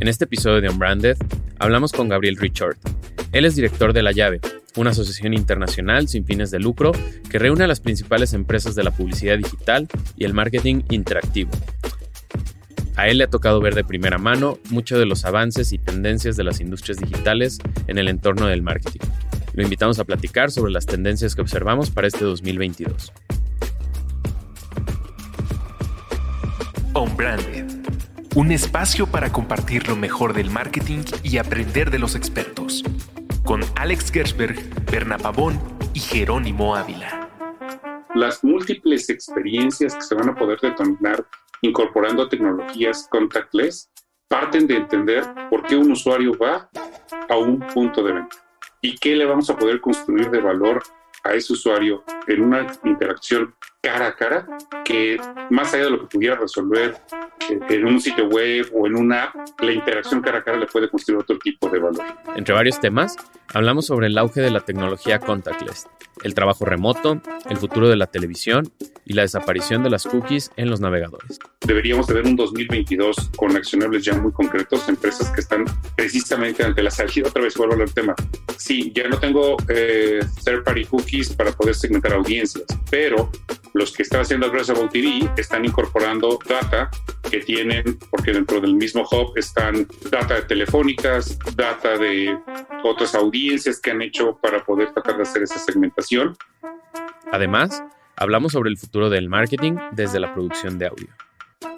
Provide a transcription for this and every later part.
En este episodio de Unbranded hablamos con Gabriel Richard. Él es director de La Llave, una asociación internacional sin fines de lucro que reúne a las principales empresas de la publicidad digital y el marketing interactivo. A él le ha tocado ver de primera mano muchos de los avances y tendencias de las industrias digitales en el entorno del marketing. Lo invitamos a platicar sobre las tendencias que observamos para este 2022. Unbranded, un espacio para compartir lo mejor del marketing y aprender de los expertos. Con Alex Gersberg, Berna Pavón y Jerónimo Ávila. Las múltiples experiencias que se van a poder detonar incorporando tecnologías contactless parten de entender por qué un usuario va a un punto de venta y qué le vamos a poder construir de valor a ese usuario en una interacción cara a cara que más allá de lo que pudiera resolver en un sitio web o en una app, la interacción cara a cara le puede construir otro tipo de valor. Entre varios temas, hablamos sobre el auge de la tecnología contactless, el trabajo remoto, el futuro de la televisión y la desaparición de las cookies en los navegadores. Deberíamos tener un 2022 con accionables ya muy concretos, empresas que están precisamente ante la salida. Otra vez vuelvo al tema. Sí, ya no tengo eh, third party cookies para poder segmentar audiencias, pero los que están haciendo Addressable TV están incorporando data que tienen, porque dentro del mismo hub están data de telefónicas, data de otras audiencias que han hecho para poder tratar de hacer esa segmentación. Además, hablamos sobre el futuro del marketing desde la producción de audio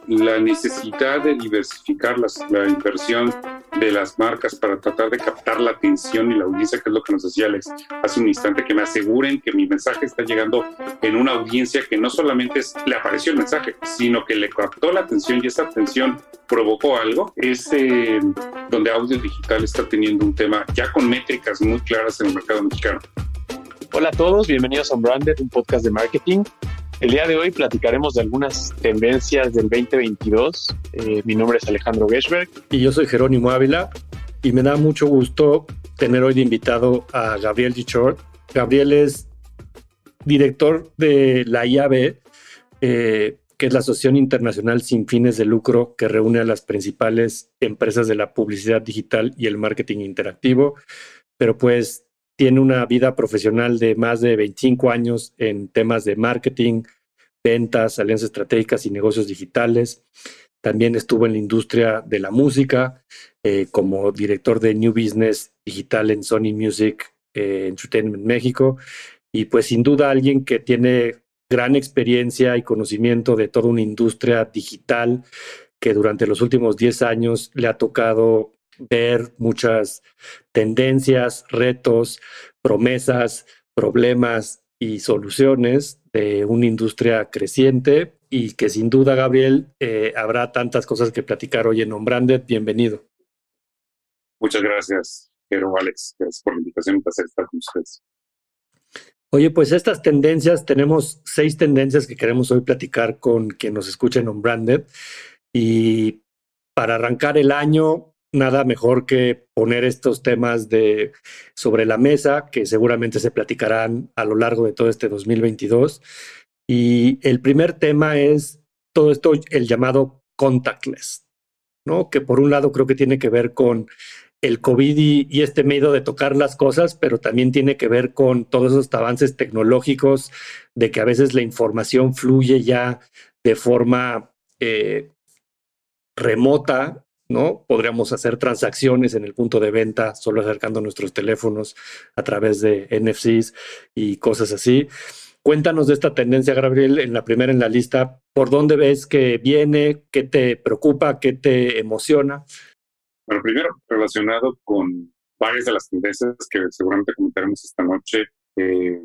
la necesidad de diversificar la inversión de las marcas para tratar de captar la atención y la audiencia, que es lo que nos decía Alex hace un instante, que me aseguren que mi mensaje está llegando en una audiencia que no solamente le apareció el mensaje, sino que le captó la atención y esa atención provocó algo, es eh, donde audio digital está teniendo un tema ya con métricas muy claras en el mercado mexicano. Hola a todos, bienvenidos a Unbranded, un podcast de marketing. El día de hoy platicaremos de algunas tendencias del 2022. Eh, mi nombre es Alejandro Geschberg. Y yo soy Jerónimo Ávila. Y me da mucho gusto tener hoy de invitado a Gabriel Gichort. Gabriel es director de la IAB, eh, que es la Asociación Internacional Sin Fines de Lucro que reúne a las principales empresas de la publicidad digital y el marketing interactivo. Pero pues tiene una vida profesional de más de 25 años en temas de marketing, ventas, alianzas estratégicas y negocios digitales. También estuvo en la industria de la música eh, como director de New Business Digital en Sony Music eh, Entertainment México. Y pues sin duda alguien que tiene gran experiencia y conocimiento de toda una industria digital que durante los últimos 10 años le ha tocado ver muchas tendencias, retos, promesas, problemas y soluciones de una industria creciente y que sin duda, Gabriel, eh, habrá tantas cosas que platicar hoy en Ombranded. Bienvenido. Muchas gracias, Pero Alex. Gracias por la invitación. Un placer estar con ustedes. Oye, pues estas tendencias, tenemos seis tendencias que queremos hoy platicar con quien nos escucha en. Y para arrancar el año, nada mejor que poner estos temas de sobre la mesa que seguramente se platicarán a lo largo de todo este 2022. Y el primer tema es todo esto, el llamado contactless, ¿no? Que por un lado creo que tiene que ver con el COVID y, este miedo de tocar las cosas, pero también tiene que ver con todos esos avances tecnológicos de que a veces la información fluye ya de forma eh, remota ¿no? Podríamos hacer transacciones en el punto de venta solo acercando nuestros teléfonos a través de NFCs y cosas así. Cuéntanos de esta tendencia, Gabriel, en la primera en la lista. ¿Por dónde ves que viene? ¿Qué te preocupa? ¿Qué te emociona? Bueno, primero, relacionado con varias de las tendencias que seguramente comentaremos esta noche, eh,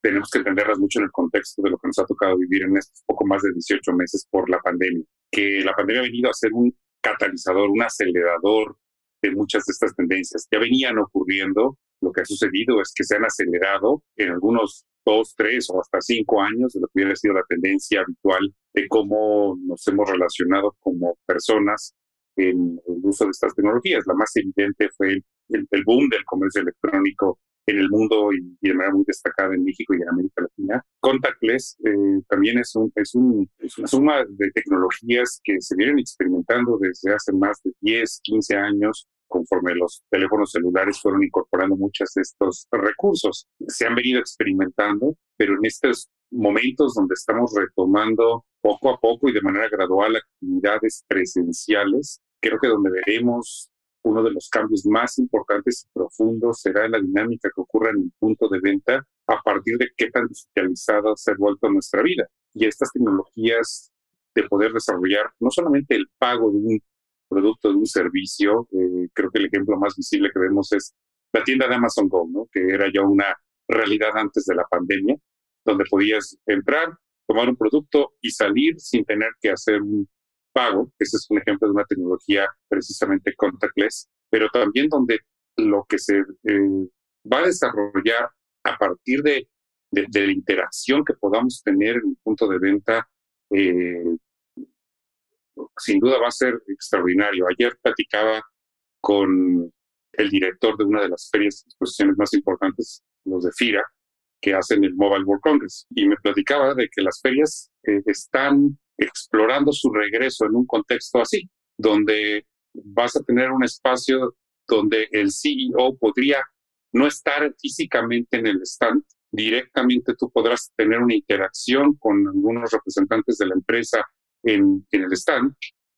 tenemos que entenderlas mucho en el contexto de lo que nos ha tocado vivir en estos poco más de 18 meses por la pandemia. Que la pandemia ha venido a ser un catalizador, un acelerador de muchas de estas tendencias. Ya venían ocurriendo, lo que ha sucedido es que se han acelerado en algunos dos, tres o hasta cinco años lo que hubiera sido la tendencia habitual de cómo nos hemos relacionado como personas en el uso de estas tecnologías. La más evidente fue el, boom del comercio electrónico en el mundo y, de manera muy destacada en México y en América Latina. Contactless eh, también es, un, es, un, es una suma de tecnologías que se vienen experimentando desde hace más de 10, 15 años conforme los teléfonos celulares fueron incorporando muchos de estos recursos. Se han venido experimentando, pero en estos momentos donde estamos retomando poco a poco y de manera gradual actividades presenciales, creo que donde veremos uno de los cambios más importantes y profundos será la dinámica que ocurre en el punto de venta a partir de qué tan digitalizada se ha vuelto nuestra vida. Y estas tecnologías de poder desarrollar no solamente el pago de un producto, de un servicio, eh, creo que el ejemplo más visible que vemos es la tienda de Amazon Go, que era ya una realidad antes de la pandemia, donde podías entrar, tomar un producto y salir sin tener que hacer un pago. Ese es un ejemplo de una tecnología precisamente contactless, pero también donde lo que se eh, va a desarrollar a partir de, de, la interacción que podamos tener en el punto de venta, eh, sin duda va a ser extraordinario. Ayer platicaba con el director de una de las ferias de exposiciones más importantes, los de FIRA, que hacen el Mobile World Congress, y me platicaba de que las ferias eh, están explorando su regreso en un contexto así, donde vas a tener un espacio donde el CEO podría no estar físicamente en el stand, directamente tú podrás tener una interacción con algunos representantes de la empresa en, el stand,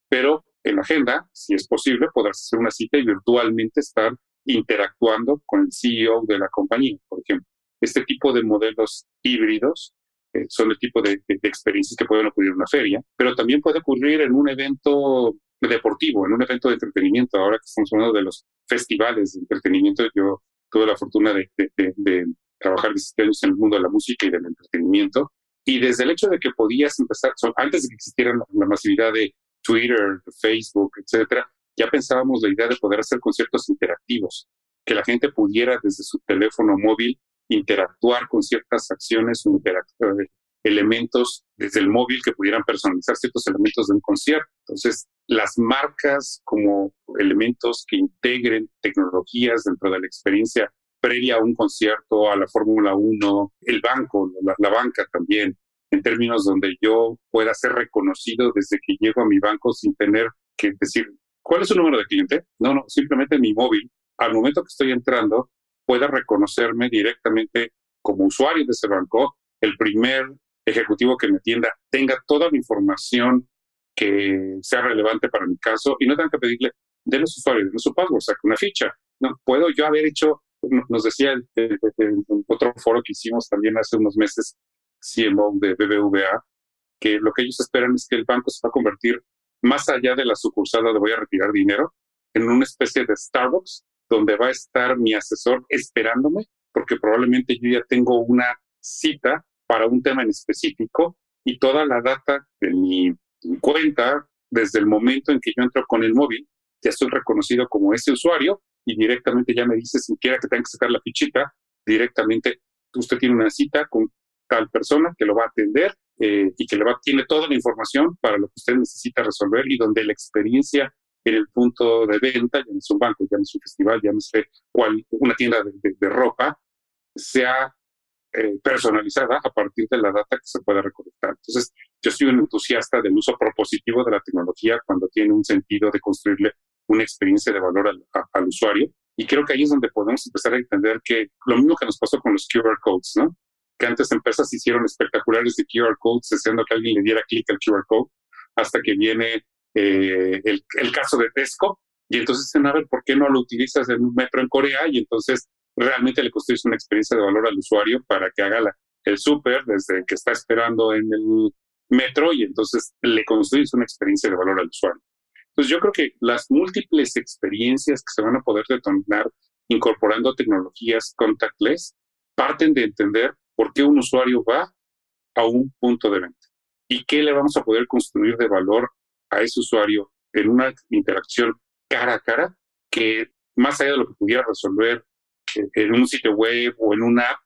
pero en la agenda, si es posible, podrás hacer una cita y virtualmente estar interactuando con el CEO de la compañía, por ejemplo. Este tipo de modelos híbridos eh, son el tipo de, experiencias que pueden ocurrir en una feria, pero también puede ocurrir en un evento deportivo, en un evento de entretenimiento. Ahora que estamos hablando de los festivales de entretenimiento, yo tuve la fortuna de, trabajar 17 años en el mundo de la música y del entretenimiento. Y desde el hecho de que podías empezar, antes de que existiera la, masividad de Twitter, Facebook, etcétera, ya pensábamos la idea de poder hacer conciertos interactivos, que la gente pudiera desde su teléfono móvil interactuar con ciertas acciones o eh, elementos desde el móvil que pudieran personalizar ciertos elementos de un concierto. Entonces, las marcas como elementos que integren tecnologías dentro de la experiencia previa a un concierto, a la Fórmula 1, el banco, la, banca también, en términos donde yo pueda ser reconocido desde que llego a mi banco sin tener que decir, ¿cuál es su número de cliente? No, no, simplemente mi móvil. Al momento que estoy entrando, pueda reconocerme directamente como usuario de ese banco, el primer ejecutivo que me atienda tenga toda la información que sea relevante para mi caso y no tenga que pedirle, de su usuario, de su password, saque una ficha. No, puedo yo haber hecho, nos decía en otro foro que hicimos también hace unos meses, CMO de BBVA, que lo que ellos esperan es que el banco se va a convertir más allá de la sucursal donde voy a retirar dinero, en una especie de Starbucks donde va a estar mi asesor esperándome, porque probablemente yo ya tengo una cita para un tema en específico y toda la data de mi cuenta, desde el momento en que yo entro con el móvil, ya estoy reconocido como ese usuario y directamente ya me dice, si quiera que tenga que sacar la fichita, directamente usted tiene una cita con tal persona que lo va a atender eh, y que le va, tiene toda la información para lo que usted necesita resolver y donde la experiencia en el punto de venta, es un banco, es un festival, sé cuál, una tienda de, ropa, sea eh, personalizada a partir de la data que se puede recolectar. Entonces, yo soy un entusiasta del uso propositivo de la tecnología cuando tiene un sentido de construirle una experiencia de valor al, al usuario. Y creo que ahí es donde podemos empezar a entender que lo mismo que nos pasó con los QR codes, ¿no? Que antes empresas hicieron espectaculares de QR codes deseando que alguien le diera clic al QR code, hasta que viene eh, el, caso de Tesco, y entonces dicen, a ¿por qué no lo utilizas en un metro en Corea? Y entonces realmente le construyes una experiencia de valor al usuario para que haga el súper desde que está esperando en el metro y entonces le construyes una experiencia de valor al usuario. Entonces yo creo que las múltiples experiencias que se van a poder detonar incorporando tecnologías contactless parten de entender por qué un usuario va a un punto de venta y qué le vamos a poder construir de valor a ese usuario en una interacción cara a cara que más allá de lo que pudiera resolver en un sitio web o en una app,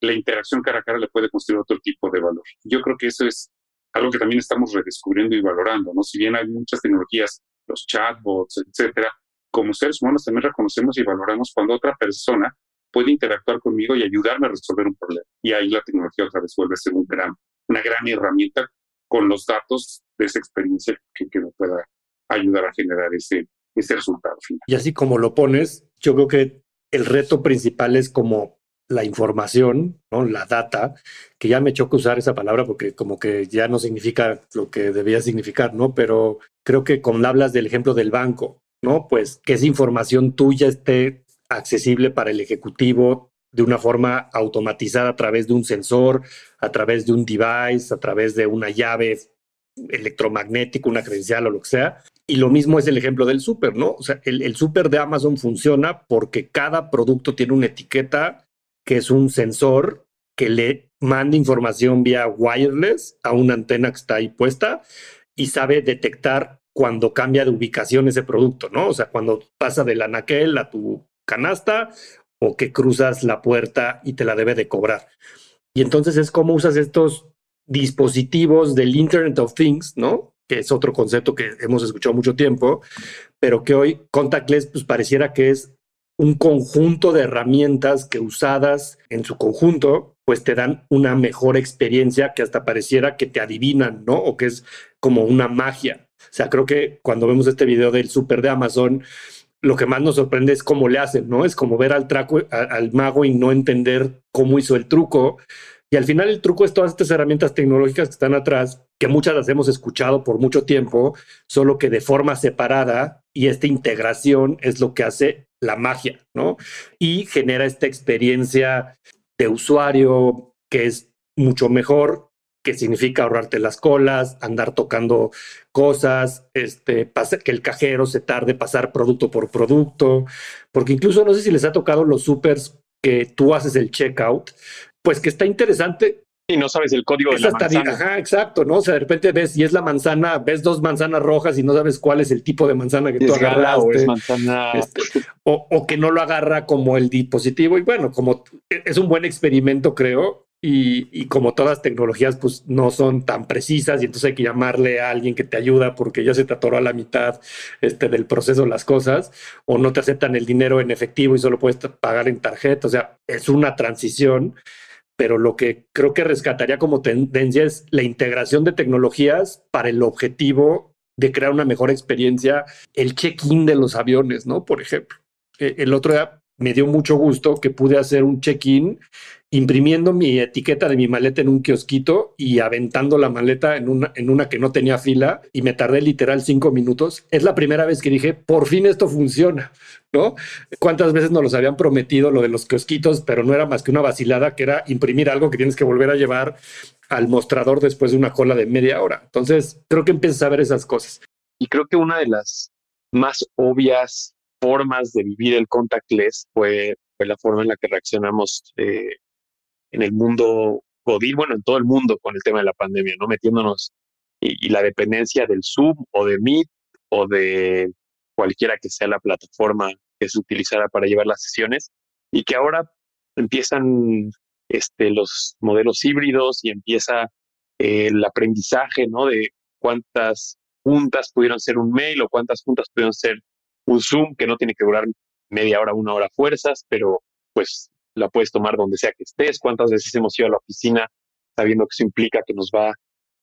la interacción cara a cara le puede construir otro tipo de valor. Yo creo que eso es algo que también estamos redescubriendo y valorando, ¿no? Si bien hay muchas tecnologías, los chatbots, etcétera, como seres humanos también reconocemos y valoramos cuando otra persona puede interactuar conmigo y ayudarme a resolver un problema. Y ahí la tecnología otra vez ser una gran herramienta con los datos de esa experiencia que, que me pueda ayudar a generar ese, ese resultado final. Y así como lo pones, yo creo que el reto principal es como la información, ¿no? la data, que ya me choca usar esa palabra porque como que ya no significa lo que debía significar, ¿no? Pero creo que cuando hablas del ejemplo del banco, ¿no? Pues que esa información tuya esté accesible para el ejecutivo de una forma automatizada a través de un sensor, a través de un device, a través de una llave electromagnética, una credencial o lo que sea. Y lo mismo es el ejemplo del súper, ¿no? O sea, el, el súper de Amazon funciona porque cada producto tiene una etiqueta que es un sensor que le manda información vía wireless a una antena que está ahí puesta y sabe detectar cuando cambia de ubicación ese producto, ¿no? O sea, cuando pasa del anaquel a tu canasta o que cruzas la puerta y te la debe de cobrar. Y entonces es como usas estos dispositivos del Internet of Things, ¿no? Que es otro concepto que hemos escuchado mucho tiempo, pero que hoy contactless pues pareciera que es un conjunto de herramientas que usadas en su conjunto pues te dan una mejor experiencia que hasta pareciera que te adivinan, ¿no? O que es como una magia. O sea, creo que cuando vemos este video del súper de Amazon, lo que más nos sorprende es cómo le hacen, ¿no? Es como ver al, traco, al mago y no entender cómo hizo el truco. Y al final el truco es todas estas herramientas tecnológicas que están atrás, que muchas las hemos escuchado por mucho tiempo, solo que de forma separada y esta integración es lo que hace la magia, ¿no? Y genera esta experiencia de usuario que es mucho mejor, que significa ahorrarte las colas, andar tocando cosas, este, que el cajero se tarde pasar producto por producto, porque incluso no sé si les ha tocado los supers que tú haces el checkout, pues que está interesante y no sabes el código de la manzana. Ajá, exacto, ¿no? O sea, de repente ves y es la manzana, ves dos manzanas rojas y no sabes cuál es el tipo de manzana que tú agarraste. O, es manzana... Este, o, que no lo agarra como el dispositivo. Y bueno, como es un buen experimento, creo. Y, como todas tecnologías, pues no son tan precisas y entonces hay que llamarle a alguien que te ayuda porque ya se te atoró a la mitad este, del proceso las cosas o no te aceptan el dinero en efectivo y solo puedes pagar en tarjeta. O sea, es una transición pero lo que creo que rescataría como tendencia es la integración de tecnologías para el objetivo de crear una mejor experiencia, el check-in de los aviones, ¿no? Por ejemplo, e, el otro me dio mucho gusto que pude hacer un check-in imprimiendo mi etiqueta de mi maleta en un kiosquito y aventando la maleta en una, en una que no tenía fila y me tardé literal cinco minutos. Es la primera vez que dije, por fin esto funciona, ¿no? ¿Cuántas veces nos los habían prometido lo de los kiosquitos, pero no era más que una vacilada que era imprimir algo que tienes que volver a llevar al mostrador después de una cola de media hora? Entonces, creo que empiezas a ver esas cosas. Y creo que una de las más obvias formas de vivir el contactless fue, fue la forma en la que reaccionamos eh, en el mundo COVID, bueno, en todo el mundo con el tema de la pandemia, ¿no? Metiéndonos y, la dependencia del Zoom o de Meet o de cualquiera que sea la plataforma que se utilizara para llevar las sesiones y que ahora empiezan este, los modelos híbridos y empieza eh, el aprendizaje, ¿no? De cuántas juntas pudieron ser un mail o cuántas juntas pudieron ser un Zoom que no tiene que durar media hora, una hora fuerzas, pero pues la puedes tomar donde sea que estés. ¿Cuántas veces hemos ido a la oficina sabiendo que eso implica que nos va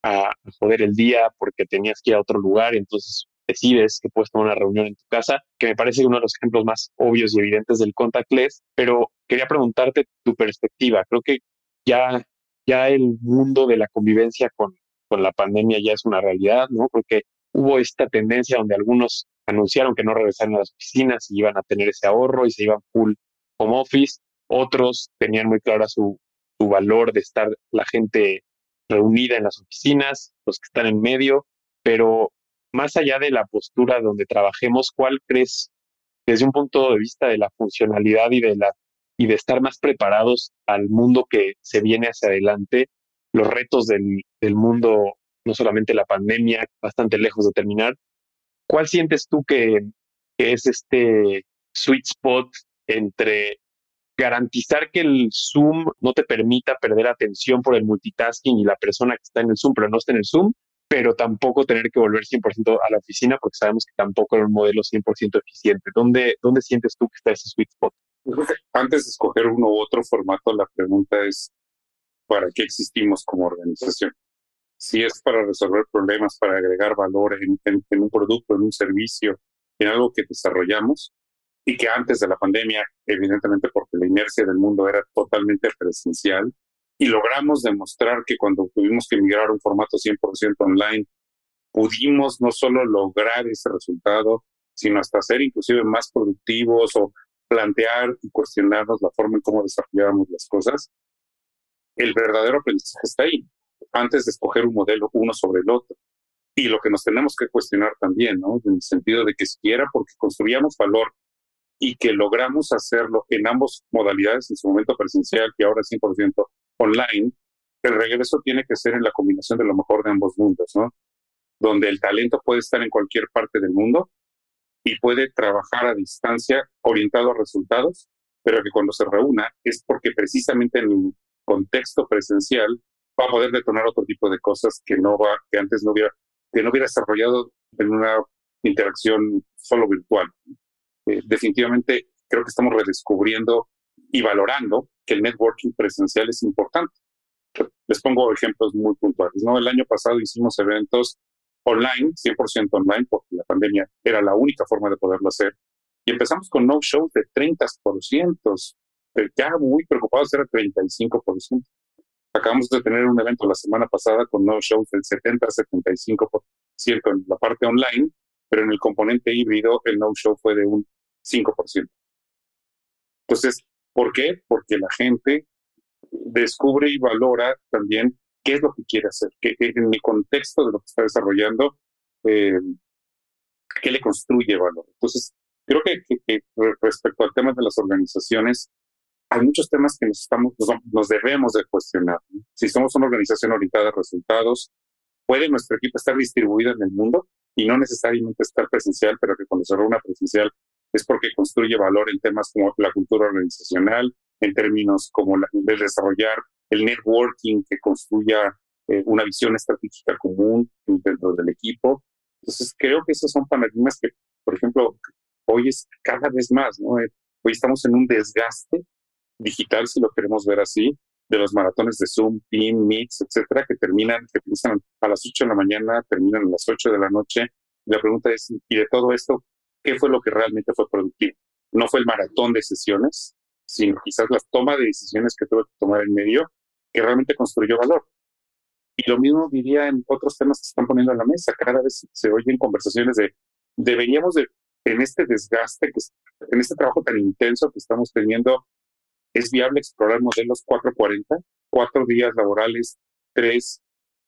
a joder el día porque tenías que ir a otro lugar entonces decides que puedes tomar una reunión en tu casa, que me parece uno de los ejemplos más obvios y evidentes del contactless, pero quería preguntarte tu perspectiva. Creo que ya, ya el mundo de la convivencia con, con la pandemia ya es una realidad, ¿no? Porque hubo esta tendencia donde algunos anunciaron que no regresaron a las oficinas y iban a tener ese ahorro y se iban full home office. Otros tenían muy clara su, su valor de estar la gente reunida en las oficinas, los que están en medio, pero más allá de la postura donde trabajemos, ¿cuál crees desde un punto de vista de la funcionalidad y de la y de estar más preparados al mundo que se viene hacia adelante, los retos del, del mundo, no solamente la pandemia, bastante lejos de terminar, ¿cuál sientes tú que, es este sweet spot entre garantizar que el Zoom no te permita perder atención por el multitasking y la persona que está en el Zoom pero no está en el Zoom, pero tampoco tener que volver 100% a la oficina porque sabemos que tampoco era un modelo 100% eficiente. ¿Dónde, ¿Dónde sientes tú que está ese sweet spot? Antes de escoger uno u otro formato, la pregunta es, ¿para qué existimos como organización? Si es para resolver problemas, para agregar valor en, en un producto, en un servicio, en algo que desarrollamos, y que antes de la pandemia, evidentemente porque la inercia del mundo era totalmente presencial, y logramos demostrar que cuando tuvimos que migrar a un formato 100% online, pudimos no solo lograr ese resultado, sino hasta ser inclusive más productivos o plantear y cuestionarnos la forma en cómo desarrollábamos las cosas, el verdadero aprendizaje está ahí, antes de escoger un modelo uno sobre el otro. Y lo que nos tenemos que cuestionar también, ¿no? En el sentido de que si era porque construíamos valor y que logramos hacerlo en ambas modalidades, en su momento presencial y ahora 100% online, el regreso tiene que ser en la combinación de lo mejor de ambos mundos, ¿no? Donde el talento puede estar en cualquier parte del mundo y puede trabajar a distancia orientado a resultados, pero que cuando se reúna es porque precisamente en el contexto presencial va a poder detonar otro tipo de cosas que no va, que antes no hubiera, que no hubiera desarrollado en una interacción solo virtual. Eh, definitivamente creo que estamos redescubriendo y valorando que el networking presencial es importante. Les pongo ejemplos muy puntuales. ¿no? El año pasado hicimos eventos online, 100% online, porque la pandemia era la única forma de poderlo hacer. Y empezamos con no shows de 30%, ya muy preocupados era 35%. Acabamos de tener un evento la semana pasada con no shows del 70-75% en la parte online, pero en el componente híbrido el no show fue de un 5%. Entonces, ¿por qué? Porque la gente descubre y valora también qué es lo que quiere hacer, que, en mi contexto de lo que está desarrollando, eh, qué le construye valor. Entonces, creo que, respecto al tema de las organizaciones, hay muchos temas que nos, estamos, nos, debemos de cuestionar. Si somos una organización orientada a resultados, ¿puede nuestro equipo estar distribuido en el mundo y no necesariamente estar presencial, pero que cuando se reúna presencial es porque construye valor en temas como la cultura organizacional, en términos como de desarrollar el networking que construya eh, una visión estratégica común dentro del equipo. Entonces, creo que esos son paradigmas que, por ejemplo, hoy es cada vez más, ¿no? Eh, hoy estamos en un desgaste digital, si lo queremos ver así, de los maratones de Zoom, Team, Meets, etcétera, que terminan, que empiezan a las 8 de la mañana, terminan a las 8 de la noche. La pregunta es, ¿y de todo esto, qué fue lo que realmente fue productivo? No fue el maratón de sesiones, sino quizás la toma de decisiones que tuve que tomar en medio, que realmente construyó valor. Y lo mismo diría en otros temas que se están poniendo en la mesa. Cada vez se oyen conversaciones de, deberíamos de, en este desgaste, que, en este trabajo tan intenso que estamos teniendo, ¿es viable explorar modelos 440? Cuatro días laborales, tres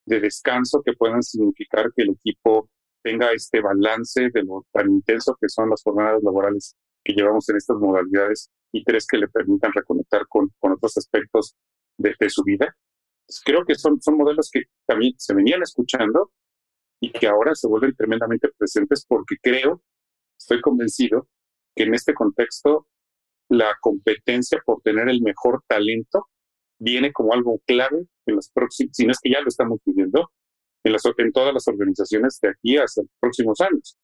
de descanso que puedan significar que el equipo tenga este balance de lo tan intenso que son las jornadas laborales que llevamos en estas modalidades y tres que le permitan reconectar con, otros aspectos de, su vida. Pues creo que son modelos que también se venían escuchando y que ahora se vuelven tremendamente presentes porque creo, estoy convencido, que en este contexto la competencia por tener el mejor talento viene como algo clave en los próximos, si no es que ya lo estamos viviendo, en, las, en todas las organizaciones de aquí hasta los próximos años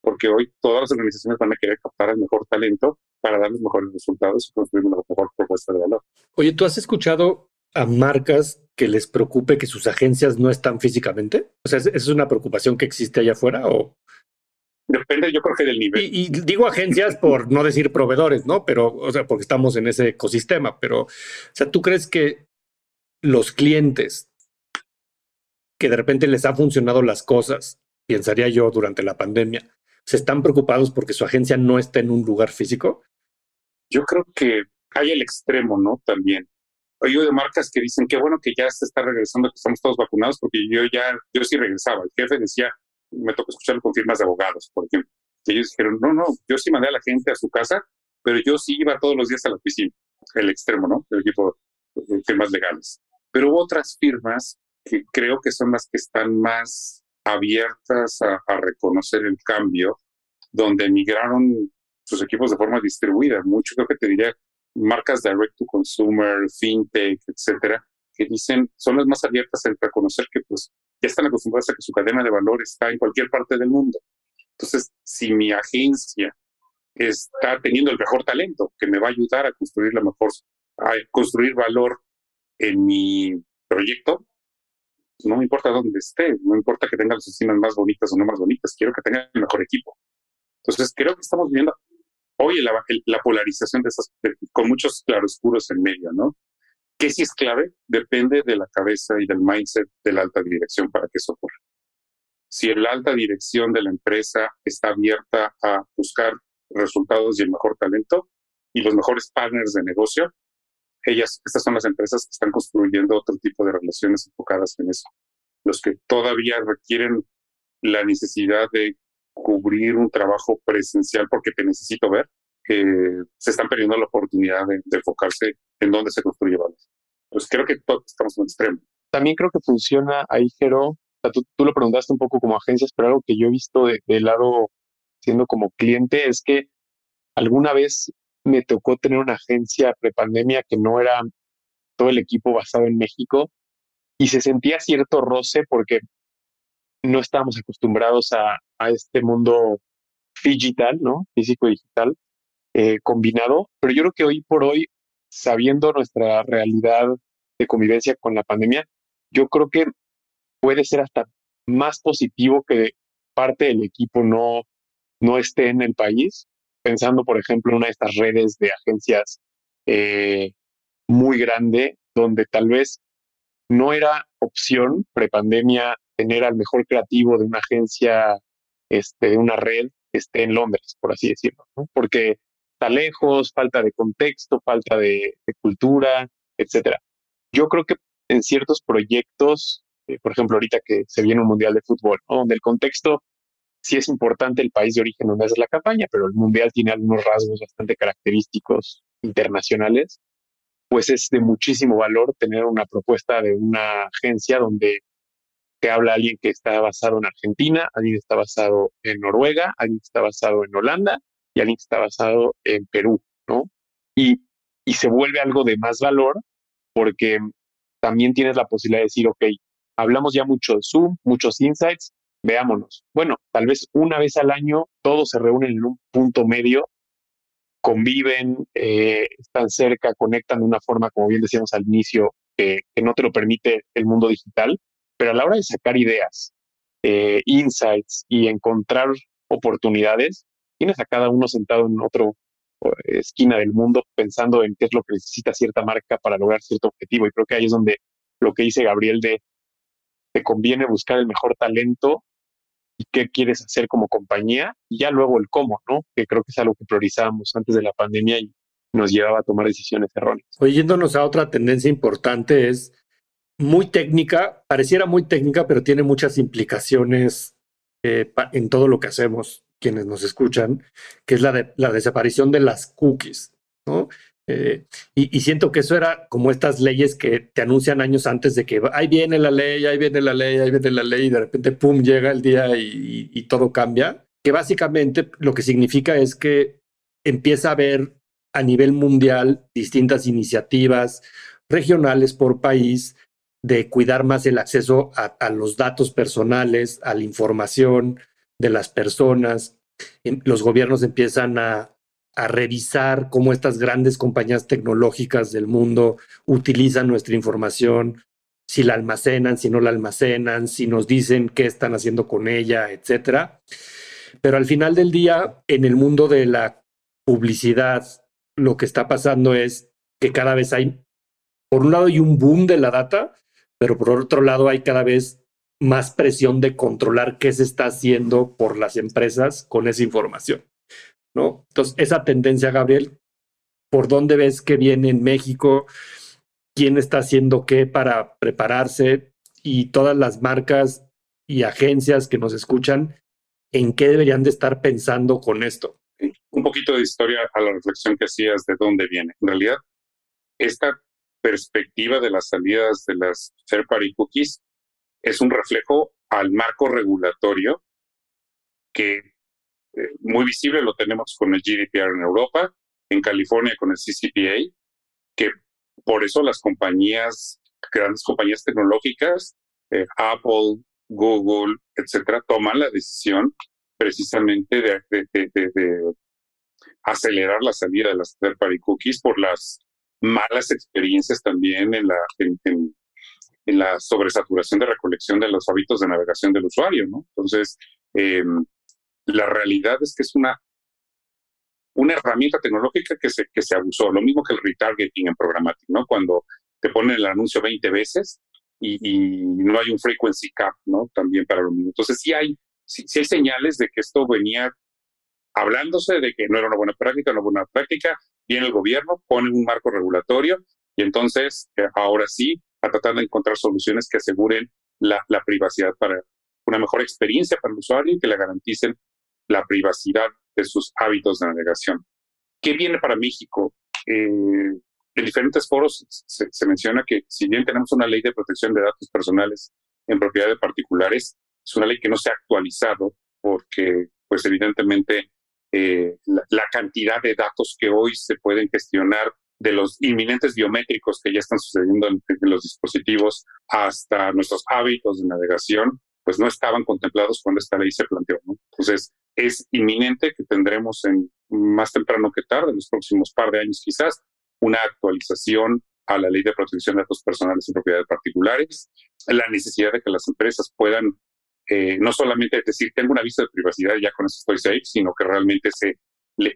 porque hoy todas las organizaciones van a querer captar el mejor talento para dar los mejores resultados y construir una mejor propuesta de valor. Oye, ¿tú has escuchado a marcas que les preocupe que sus agencias no están físicamente? O sea, ¿es una preocupación que existe allá afuera o...? Depende, yo creo que del nivel. Y, y, digo agencias por no decir proveedores, ¿no? Pero, o sea, porque estamos en ese ecosistema. Pero, o sea, ¿tú crees que los clientes que de repente les ha funcionado las cosas, pensaría yo, durante la pandemia, se están preocupados porque su agencia no está en un lugar físico? Yo creo que hay el extremo, ¿no? También. Hay de marcas que dicen que bueno que ya se está regresando, que estamos todos vacunados, porque yo ya, yo sí regresaba. El jefe decía, me tocó escucharlo con firmas de abogados, por ejemplo. Y ellos dijeron, no, no, yo sí mandé a la gente a su casa, pero yo sí iba todos los días a la oficina. El extremo, ¿no? El equipo de firmas legales. Pero hubo otras firmas que creo que son las que están más abiertas a, reconocer el cambio, donde migraron sus equipos de forma distribuida. Mucho creo que te diría marcas direct to consumer, fintech, etcétera, que dicen son las más abiertas a reconocer que pues ya están acostumbradas a que su cadena de valor está en cualquier parte del mundo. Entonces, si mi agencia está teniendo el mejor talento, que me va a ayudar a construir la mejor, a construir valor en mi proyecto. No me importa dónde esté, no importa que tenga las oficinas más bonitas o no más bonitas, quiero que tenga el mejor equipo. Entonces, creo que estamos viendo hoy la, la polarización de esas, con muchos claroscuros en medio, ¿no? ¿Qué sí es clave? Depende de la cabeza y del mindset de la alta dirección para que eso ocurra. Si la alta dirección de la empresa está abierta a buscar resultados y el mejor talento y los mejores partners de negocio, ellas, estas son las empresas que están construyendo otro tipo de relaciones enfocadas en eso. Los que todavía requieren la necesidad de cubrir un trabajo presencial porque te necesito ver, que se están perdiendo la oportunidad de, enfocarse en dónde se construye valor. Pues creo que todos estamos en un extremo. También creo que funciona ahí, Jero. tú, lo preguntaste un poco como agencias, pero algo que yo he visto de, de lado siendo como cliente es que alguna vez me tocó tener una agencia prepandemia que no era todo el equipo basado en México y se sentía cierto roce porque no estábamos acostumbrados a, a este mundo digital, ¿no? Físico digital eh, combinado. Pero yo creo que hoy por hoy, sabiendo nuestra realidad de convivencia con la pandemia, yo creo que puede ser hasta más positivo que parte del equipo no, no esté en el país pensando, por ejemplo, en una de estas redes de agencias eh, muy grande, donde tal vez no era opción prepandemia tener al mejor creativo de una agencia, este, de una red que esté en Londres, por así decirlo, porque está lejos, falta de contexto, falta de, cultura, etcétera. Yo creo que en ciertos proyectos, eh, por ejemplo, ahorita que se viene un mundial de fútbol, donde el contexto sí es importante el país de origen donde haces la campaña, pero el mundial tiene algunos rasgos bastante característicos internacionales, pues es de muchísimo valor tener una propuesta de una agencia donde te habla alguien que está basado en Argentina, alguien que está basado en Noruega, alguien que está basado en Holanda y alguien que está basado en Perú, ¿no? Y, y se vuelve algo de más valor porque también tienes la posibilidad de decir, ok, hablamos ya mucho de Zoom, muchos insights, veámonos. Bueno, tal vez una vez al año todos se reúnen en un punto medio, conviven, eh, están cerca, conectan de una forma, como bien decíamos al inicio, que no te lo permite el mundo digital, pero a la hora de sacar ideas, eh, insights y encontrar oportunidades, tienes a cada uno sentado en otro esquina del mundo pensando en qué es lo que necesita cierta marca para lograr cierto objetivo. Y creo que ahí es donde lo que dice Gabriel de te conviene buscar el mejor talento y qué quieres hacer como compañía, y ya luego el cómo, ¿no? Que creo que es algo que priorizábamos antes de la pandemia y nos llevaba a tomar decisiones erróneas. Oyéndonos a otra tendencia importante es muy técnica, pareciera muy técnica, pero tiene muchas implicaciones eh, en todo lo que hacemos quienes nos escuchan, que es la, de, la desaparición de las cookies, ¿no? Eh, y, siento que eso era como estas leyes que te anuncian años antes de que ahí viene la ley, ahí viene la ley, ahí viene la ley, y de repente, ¡pum!, llega el día y, todo cambia. Que básicamente lo que significa es que empieza a haber a nivel mundial distintas iniciativas regionales por país de cuidar más el acceso a los datos personales, a la información de las personas. Los gobiernos empiezan a, a revisar cómo estas grandes compañías tecnológicas del mundo utilizan nuestra información, si la almacenan, si no la almacenan, si nos dicen qué están haciendo con ella, etcétera. Pero al final del día, en el mundo de la publicidad, lo que está pasando es que cada vez hay, por un lado hay un boom de la data, pero por otro lado hay cada vez más presión de controlar qué se está haciendo por las empresas con esa información. ¿no? Entonces, esa tendencia, Gabriel, ¿por dónde ves que viene en México? ¿Quién está haciendo qué para prepararse? Y todas las marcas y agencias que nos escuchan, ¿en qué deberían de estar pensando con esto? Un poquito de historia a la reflexión que hacías de dónde viene. En realidad, esta perspectiva de las salidas de las third party cookies es un reflejo al marco regulatorio que eh, muy visible lo tenemos con el GDPR en Europa, en California con el CCPA, que por eso las compañías, grandes compañías tecnológicas, eh, Apple, Google, etcétera, toman la decisión precisamente de, acelerar la salida de las third party cookies por las malas experiencias también en la, en, la sobresaturación de recolección de los hábitos de navegación del usuario, ¿no? Entonces, em, la realidad es que es una, una herramienta tecnológica que se, que se abusó, lo mismo que el retargeting en programático, ¿no? Cuando te ponen el anuncio 20 veces y, no hay un frequency cap, ¿no? También para lo mismo. Entonces, sí hay, sí, hay señales de que esto venía hablándose de que no era una buena práctica, una buena práctica, viene el gobierno, pone un marco regulatorio y entonces eh, ahora sí a tratar de encontrar soluciones que aseguren la, la, privacidad para una mejor experiencia para el usuario y que le garanticen la privacidad de sus hábitos de navegación. ¿Qué viene para México? Eh, en diferentes foros se, se, menciona que si bien tenemos una ley de protección de datos personales en propiedad de particulares, es una ley que no se ha actualizado porque, pues evidentemente, eh, la, cantidad de datos que hoy se pueden gestionar de los inminentes biométricos que ya están sucediendo en, los dispositivos hasta nuestros hábitos de navegación, pues no estaban contemplados cuando esta ley se planteó. Entonces, es inminente que tendremos en más temprano que tarde, en los próximos par de años quizás, una actualización a la ley de protección de datos personales y propiedades particulares, la necesidad de que las empresas puedan eh, no solamente decir tengo un aviso de privacidad y ya con eso estoy safe, sino que realmente se,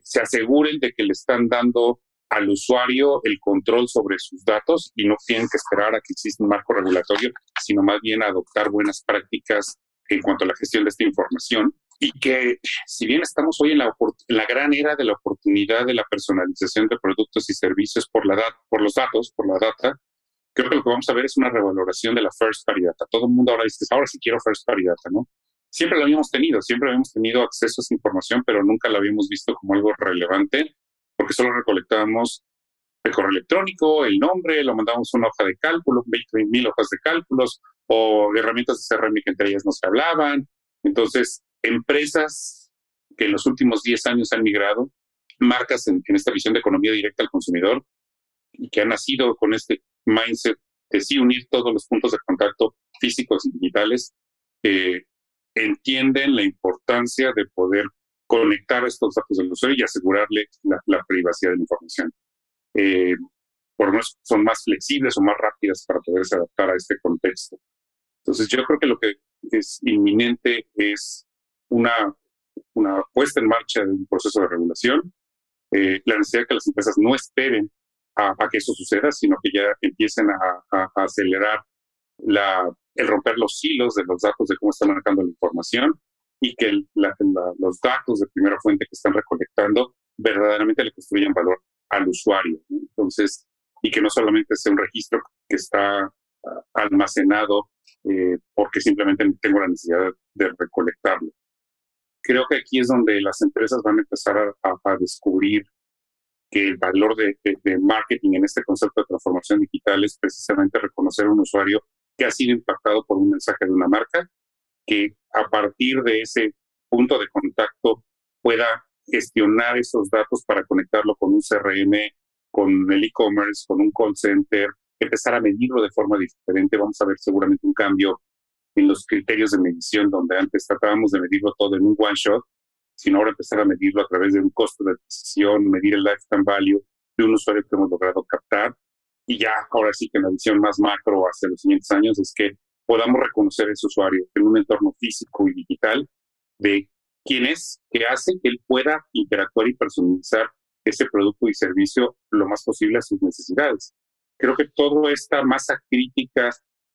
se aseguren de que le están dando al usuario el control sobre sus datos y no tienen que esperar a que exista un marco regulatorio, sino más bien adoptar buenas prácticas en cuanto a la gestión de esta información y que si bien estamos hoy en la, en la gran era de la oportunidad de la personalización de productos y servicios por, la por los datos, por la data, creo que lo que vamos a ver es una revaloración de la first party data. Todo el mundo ahora dice, ahora sí quiero first party data, ¿no? Siempre lo habíamos tenido, siempre habíamos tenido acceso a esa información, pero nunca la habíamos visto como algo relevante, porque solo recolectábamos el correo electrónico, el nombre, lo mandábamos una hoja de cálculo, 20 mil hojas de cálculos, o herramientas de CRM que entre ellas no se hablaban. Entonces, empresas que en los últimos 10 años han migrado, marcas en, esta visión de economía directa al consumidor y que han nacido con este mindset de sí unir todos los puntos de contacto físicos y digitales, eh, entienden la importancia de poder conectar estos datos del usuario y asegurarle la, privacidad de la información. Eh, por lo menos son más flexibles o más rápidas para poderse adaptar a este contexto. Entonces yo creo que lo que es inminente es una, una puesta en marcha de un proceso de regulación, eh, la necesidad de que las empresas no esperen a, que eso suceda, sino que ya empiecen a, acelerar la, el romper los hilos de los datos de cómo están manejando la información y que los datos de primera fuente que están recolectando verdaderamente le construyan valor al usuario. Entonces, y que no solamente sea un registro que está ah, almacenado eh, porque simplemente tengo la necesidad de recolectarlo creo que aquí es donde las empresas van a empezar a, descubrir que el valor de, marketing en este concepto de transformación digital es precisamente reconocer a un usuario que ha sido impactado por un mensaje de una marca, que a partir de ese punto de contacto pueda gestionar esos datos para conectarlo con un CRM, con el e-commerce, con un call center, empezar a medirlo de forma diferente. Vamos a ver seguramente un cambio en los criterios de medición, donde antes tratábamos de medirlo todo en un one shot, sino ahora empezar a medirlo a través de un costo de adquisición, medir el lifetime value de un usuario que hemos logrado captar. Y ya ahora sí que la visión más macro hacia los siguientes años es que podamos reconocer a ese usuario en un entorno físico y digital de quién es, qué hace, que él pueda interactuar y personalizar ese producto y servicio lo más posible a sus necesidades. Creo que toda esta masa crítica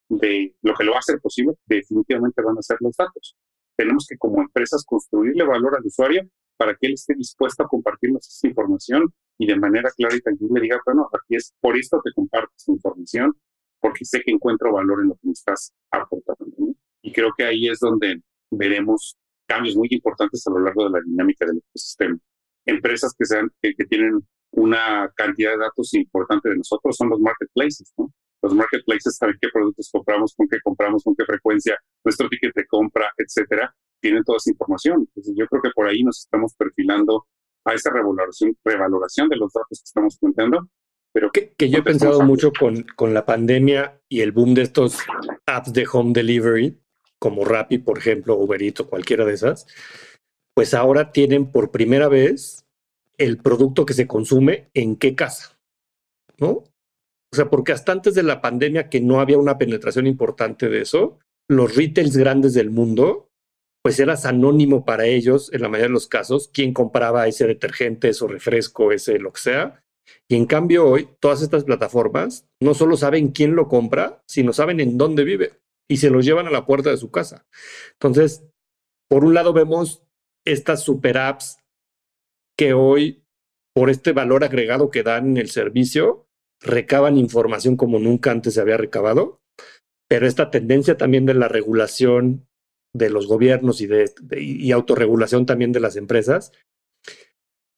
de lo que lo va a hacer posible, definitivamente van a ser los datos. Tenemos que como empresas construirle valor al usuario para que él esté dispuesto a compartirnos esta información y de manera clara y tangible diga, bueno, aquí es por esto que comparto esta información, porque sé que encuentro valor en lo que me estás aportando. Y creo que ahí es donde veremos cambios muy importantes a lo largo de la dinámica del ecosistema. Empresas que, sean, que, que tienen una cantidad de datos importante de nosotros son los marketplaces, ¿no? los marketplaces saben qué productos compramos, con qué compramos, con qué frecuencia, nuestro ticket de compra, etcétera, tienen toda esa información. Entonces, yo creo que por ahí nos estamos perfilando a esa revaloración, revaloración de los datos que estamos planteando. Pero que, que yo he pensado mucho con, con la pandemia y el boom de estos apps de home delivery, como Rappi, por ejemplo, Uber Eats o cualquiera de esas, pues ahora tienen por primera vez el producto que se consume en qué casa, ¿no? O sea, porque hasta antes de la pandemia que no había una penetración importante de eso, los retails grandes del mundo, pues eras anónimo para ellos en la mayoría de los casos, quién compraba ese detergente, ese refresco, ese lo que sea. Y en cambio hoy, todas estas plataformas no solo saben quién lo compra, sino saben en dónde vive y se los llevan a la puerta de su casa. Entonces, por un lado vemos estas super apps que hoy, por este valor agregado que dan en el servicio, recaban información como nunca antes se había recabado, pero esta tendencia también de la regulación de los gobiernos y, de, y autorregulación también de las empresas,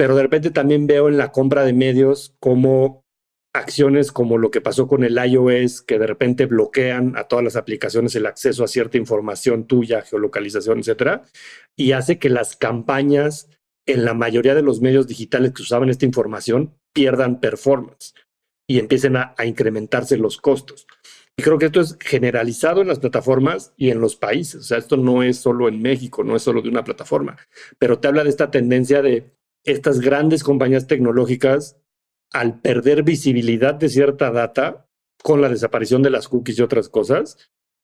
pero de repente también veo en la compra de medios como acciones como lo que pasó con el iOS, que de repente bloquean a todas las aplicaciones el acceso a cierta información tuya, geolocalización, etcétera, y hace que las campañas en la mayoría de los medios digitales que usaban esta información pierdan performance y empiecen a, incrementarse los costos. Y creo que esto es generalizado en las plataformas y en los países. O sea, esto no es solo en México, no es solo de una plataforma, pero te habla de esta tendencia de estas grandes compañías tecnológicas, al perder visibilidad de cierta data con la desaparición de las cookies y otras cosas,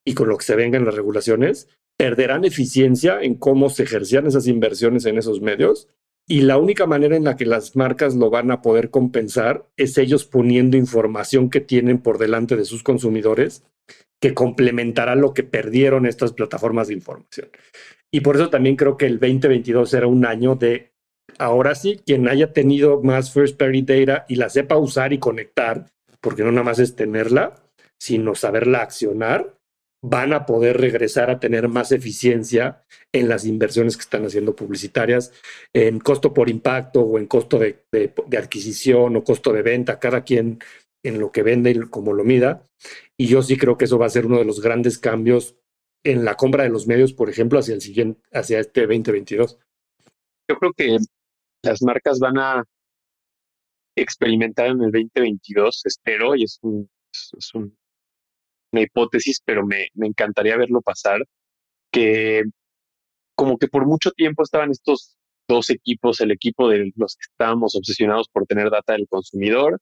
y con lo que se venga en las regulaciones, perderán eficiencia en cómo se ejercían esas inversiones en esos medios y la única manera en la que las marcas lo van a poder compensar es ellos poniendo información que tienen por delante de sus consumidores que complementará lo que perdieron estas plataformas de información. Y por eso también creo que el 2022 será un año de, ahora sí, quien haya tenido más first party data y la sepa usar y conectar, porque no nada más es tenerla, sino saberla accionar, van a poder regresar a tener más eficiencia en las inversiones que están haciendo publicitarias, en costo por impacto o en costo de, adquisición o costo de venta, cada quien en lo que vende y como lo mida. Y yo sí creo que eso va a ser uno de los grandes cambios en la compra de los medios, por ejemplo, hacia el siguiente, hacia este 2022. Yo creo que las marcas van a experimentar en el 2022, espero, y es un, una hipótesis, pero me, me encantaría verlo pasar, que como que por mucho tiempo estaban estos dos equipos, el equipo de los que estábamos obsesionados por tener data del consumidor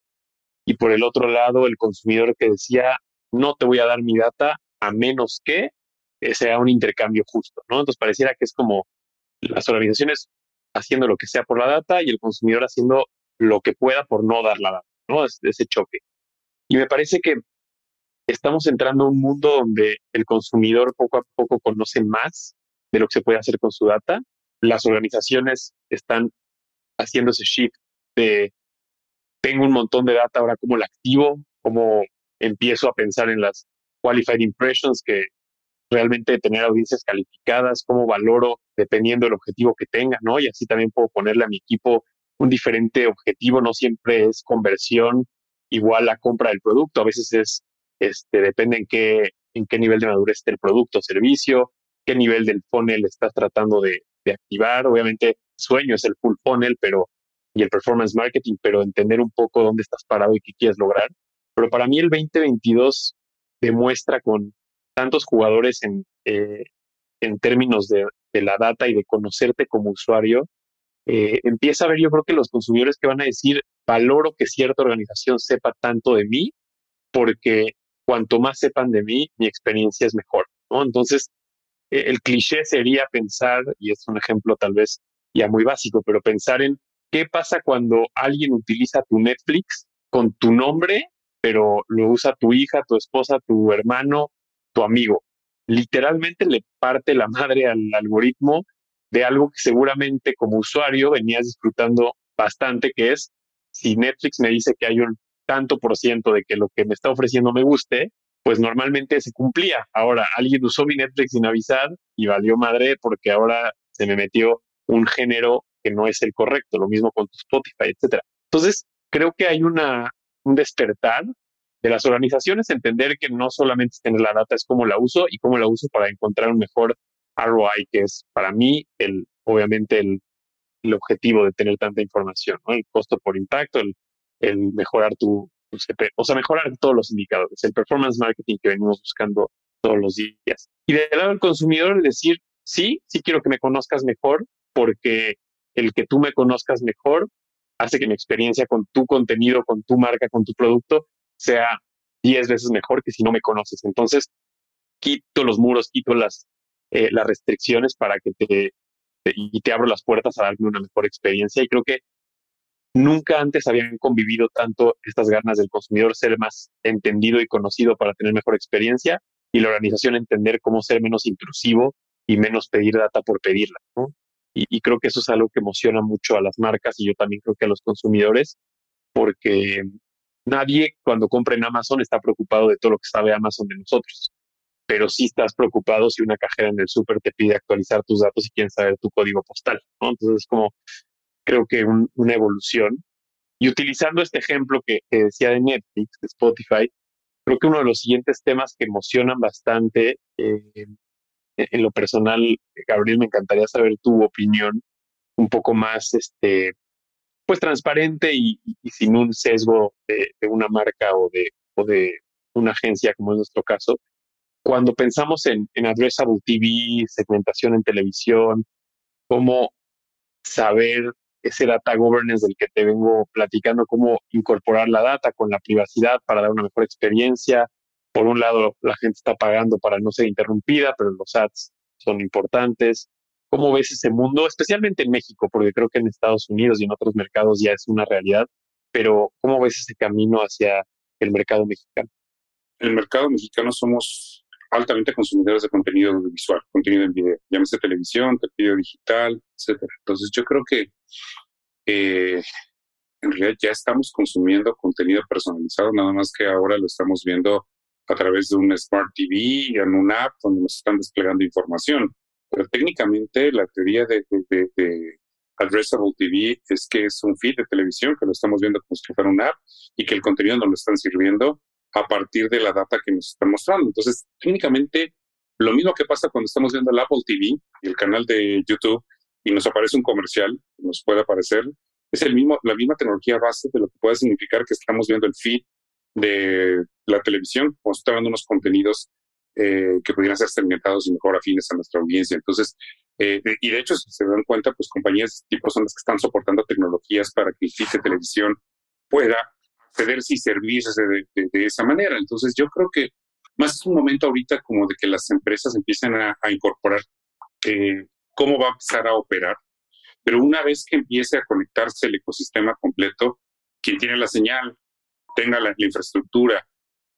y por el otro lado el consumidor que decía, no te voy a dar mi data a menos que sea un intercambio justo, ¿no? Entonces pareciera que es como las organizaciones haciendo lo que sea por la data y el consumidor haciendo lo que pueda por no dar la data, ¿no? ese choque. Y me parece que estamos entrando a un mundo donde el consumidor poco a poco conoce más de lo que se puede hacer con su data. Las organizaciones están haciendo ese shift de tengo un montón de data, ahora cómo la activo, cómo empiezo a pensar en las qualified impressions, que realmente tener audiencias calificadas, cómo valoro dependiendo del objetivo que tenga, ¿no? Y así también puedo ponerle a mi equipo un diferente objetivo, no siempre es conversión igual a compra del producto, a veces es este, depende en qué, en qué nivel de madurez esté el producto o servicio, qué nivel del funnel estás tratando de, de activar. Obviamente, sueño es el full funnel, pero y el performance marketing, pero entender un poco dónde estás parado y qué quieres lograr. Pero para mí el 2022 demuestra con tantos jugadores en, eh, en términos de, de, la data y de conocerte como usuario, eh, empieza a ver yo creo que los consumidores que van a decir, valoro que cierta organización sepa tanto de mí, porque cuanto más sepan de mí, mi experiencia es mejor, ¿no? Entonces, e, el cliché sería pensar, y es un ejemplo tal vez ya muy básico, pero pensar en qué pasa cuando alguien utiliza tu Netflix con tu nombre, pero lo usa tu hija, tu esposa, tu hermano, tu amigo. Literalmente le parte la madre al algoritmo de algo que seguramente como usuario venías disfrutando bastante, que es si Netflix me dice que hay un tanto por ciento de que lo que me está ofreciendo me guste, pues normalmente se cumplía. Ahora, alguien usó mi Netflix sin avisar y valió madre porque ahora se me metió un género que no es el correcto, lo mismo con tu Spotify, etcétera. Entonces, creo que hay una, un despertar de las organizaciones, entender que no solamente es tener la data, es cómo la uso y cómo la uso para encontrar un mejor ROI, que es para mí el, obviamente el, objetivo de tener tanta información. El costo por impacto, el mejorar tu, CP, o sea, mejorar todos los indicadores, el performance marketing que venimos buscando todos los días. Y del lado del consumidor, decir, sí, sí quiero que me conozcas mejor, porque el que tú me conozcas mejor hace que mi experiencia con tu contenido, con tu marca, con tu producto sea 10 veces mejor que si no me conoces. Entonces, quito los muros, quito las, eh, restricciones para que te, y te abro las puertas a darme una mejor experiencia. Y creo que nunca antes habían convivido tanto estas ganas del consumidor ser más entendido y conocido para tener mejor experiencia y la organización entender cómo ser menos intrusivo y menos pedir data por pedirla. Y, creo que eso es algo que emociona mucho a las marcas y yo también creo que a los consumidores, porque nadie cuando compra en Amazon está preocupado de todo lo que sabe Amazon de nosotros, pero sí estás preocupado si una cajera en el súper te pide actualizar tus datos y quieren saber tu código postal. Entonces es como, creo que una evolución. Y utilizando este ejemplo que, decía de Netflix, de Spotify, creo que uno de los siguientes temas que emocionan bastante eh, en lo personal, Gabriel, me encantaría saber tu opinión un poco más, este, pues transparente y, sin un sesgo de, una marca o de, o de una agencia como es nuestro caso. Cuando pensamos en, en Addressable TV, segmentación en televisión, cómo saber ese data governance del que te vengo platicando, cómo incorporar la data con la privacidad para dar una mejor experiencia, por un lado la gente está pagando para no ser interrumpida, pero los ads son importantes. ¿Cómo ves ese mundo, especialmente en México? Porque creo que en Estados Unidos y en otros mercados ya es una realidad, pero ¿cómo ves ese camino hacia el mercado mexicano? En el mercado mexicano somos altamente consumidores de contenido audiovisual, contenido en video, llámese televisión, video digital, etcétera. Entonces yo creo que eh, en realidad ya estamos consumiendo contenido personalizado, nada más que ahora lo estamos viendo a través de un Smart TV, en una app donde nos están desplegando información. Pero técnicamente la teoría de, de, Addressable TV es que es un feed de televisión que lo estamos viendo como si fuera una app y que el contenido nos lo están sirviendo a partir de la data que nos están mostrando. Entonces, técnicamente, lo mismo que pasa cuando estamos viendo el Apple TV y el canal de YouTube y nos aparece un comercial, nos puede aparecer, es el mismo, la misma tecnología base de lo que puede significar que estamos viendo el feed de la televisión, mostrando unos contenidos eh, que pudieran ser segmentados y mejor afines a nuestra audiencia. Entonces, eh, y de hecho, si se dan cuenta, pues compañías de este tipo son las que están soportando tecnologías para que el de televisión pueda accederse y servirse de, de, esa manera. Entonces, yo creo que más es un momento ahorita como de que las empresas empiecen a, a incorporar eh, cómo va a empezar a operar, pero una vez que empiece a conectarse el ecosistema completo, quien tiene la señal, tenga la, infraestructura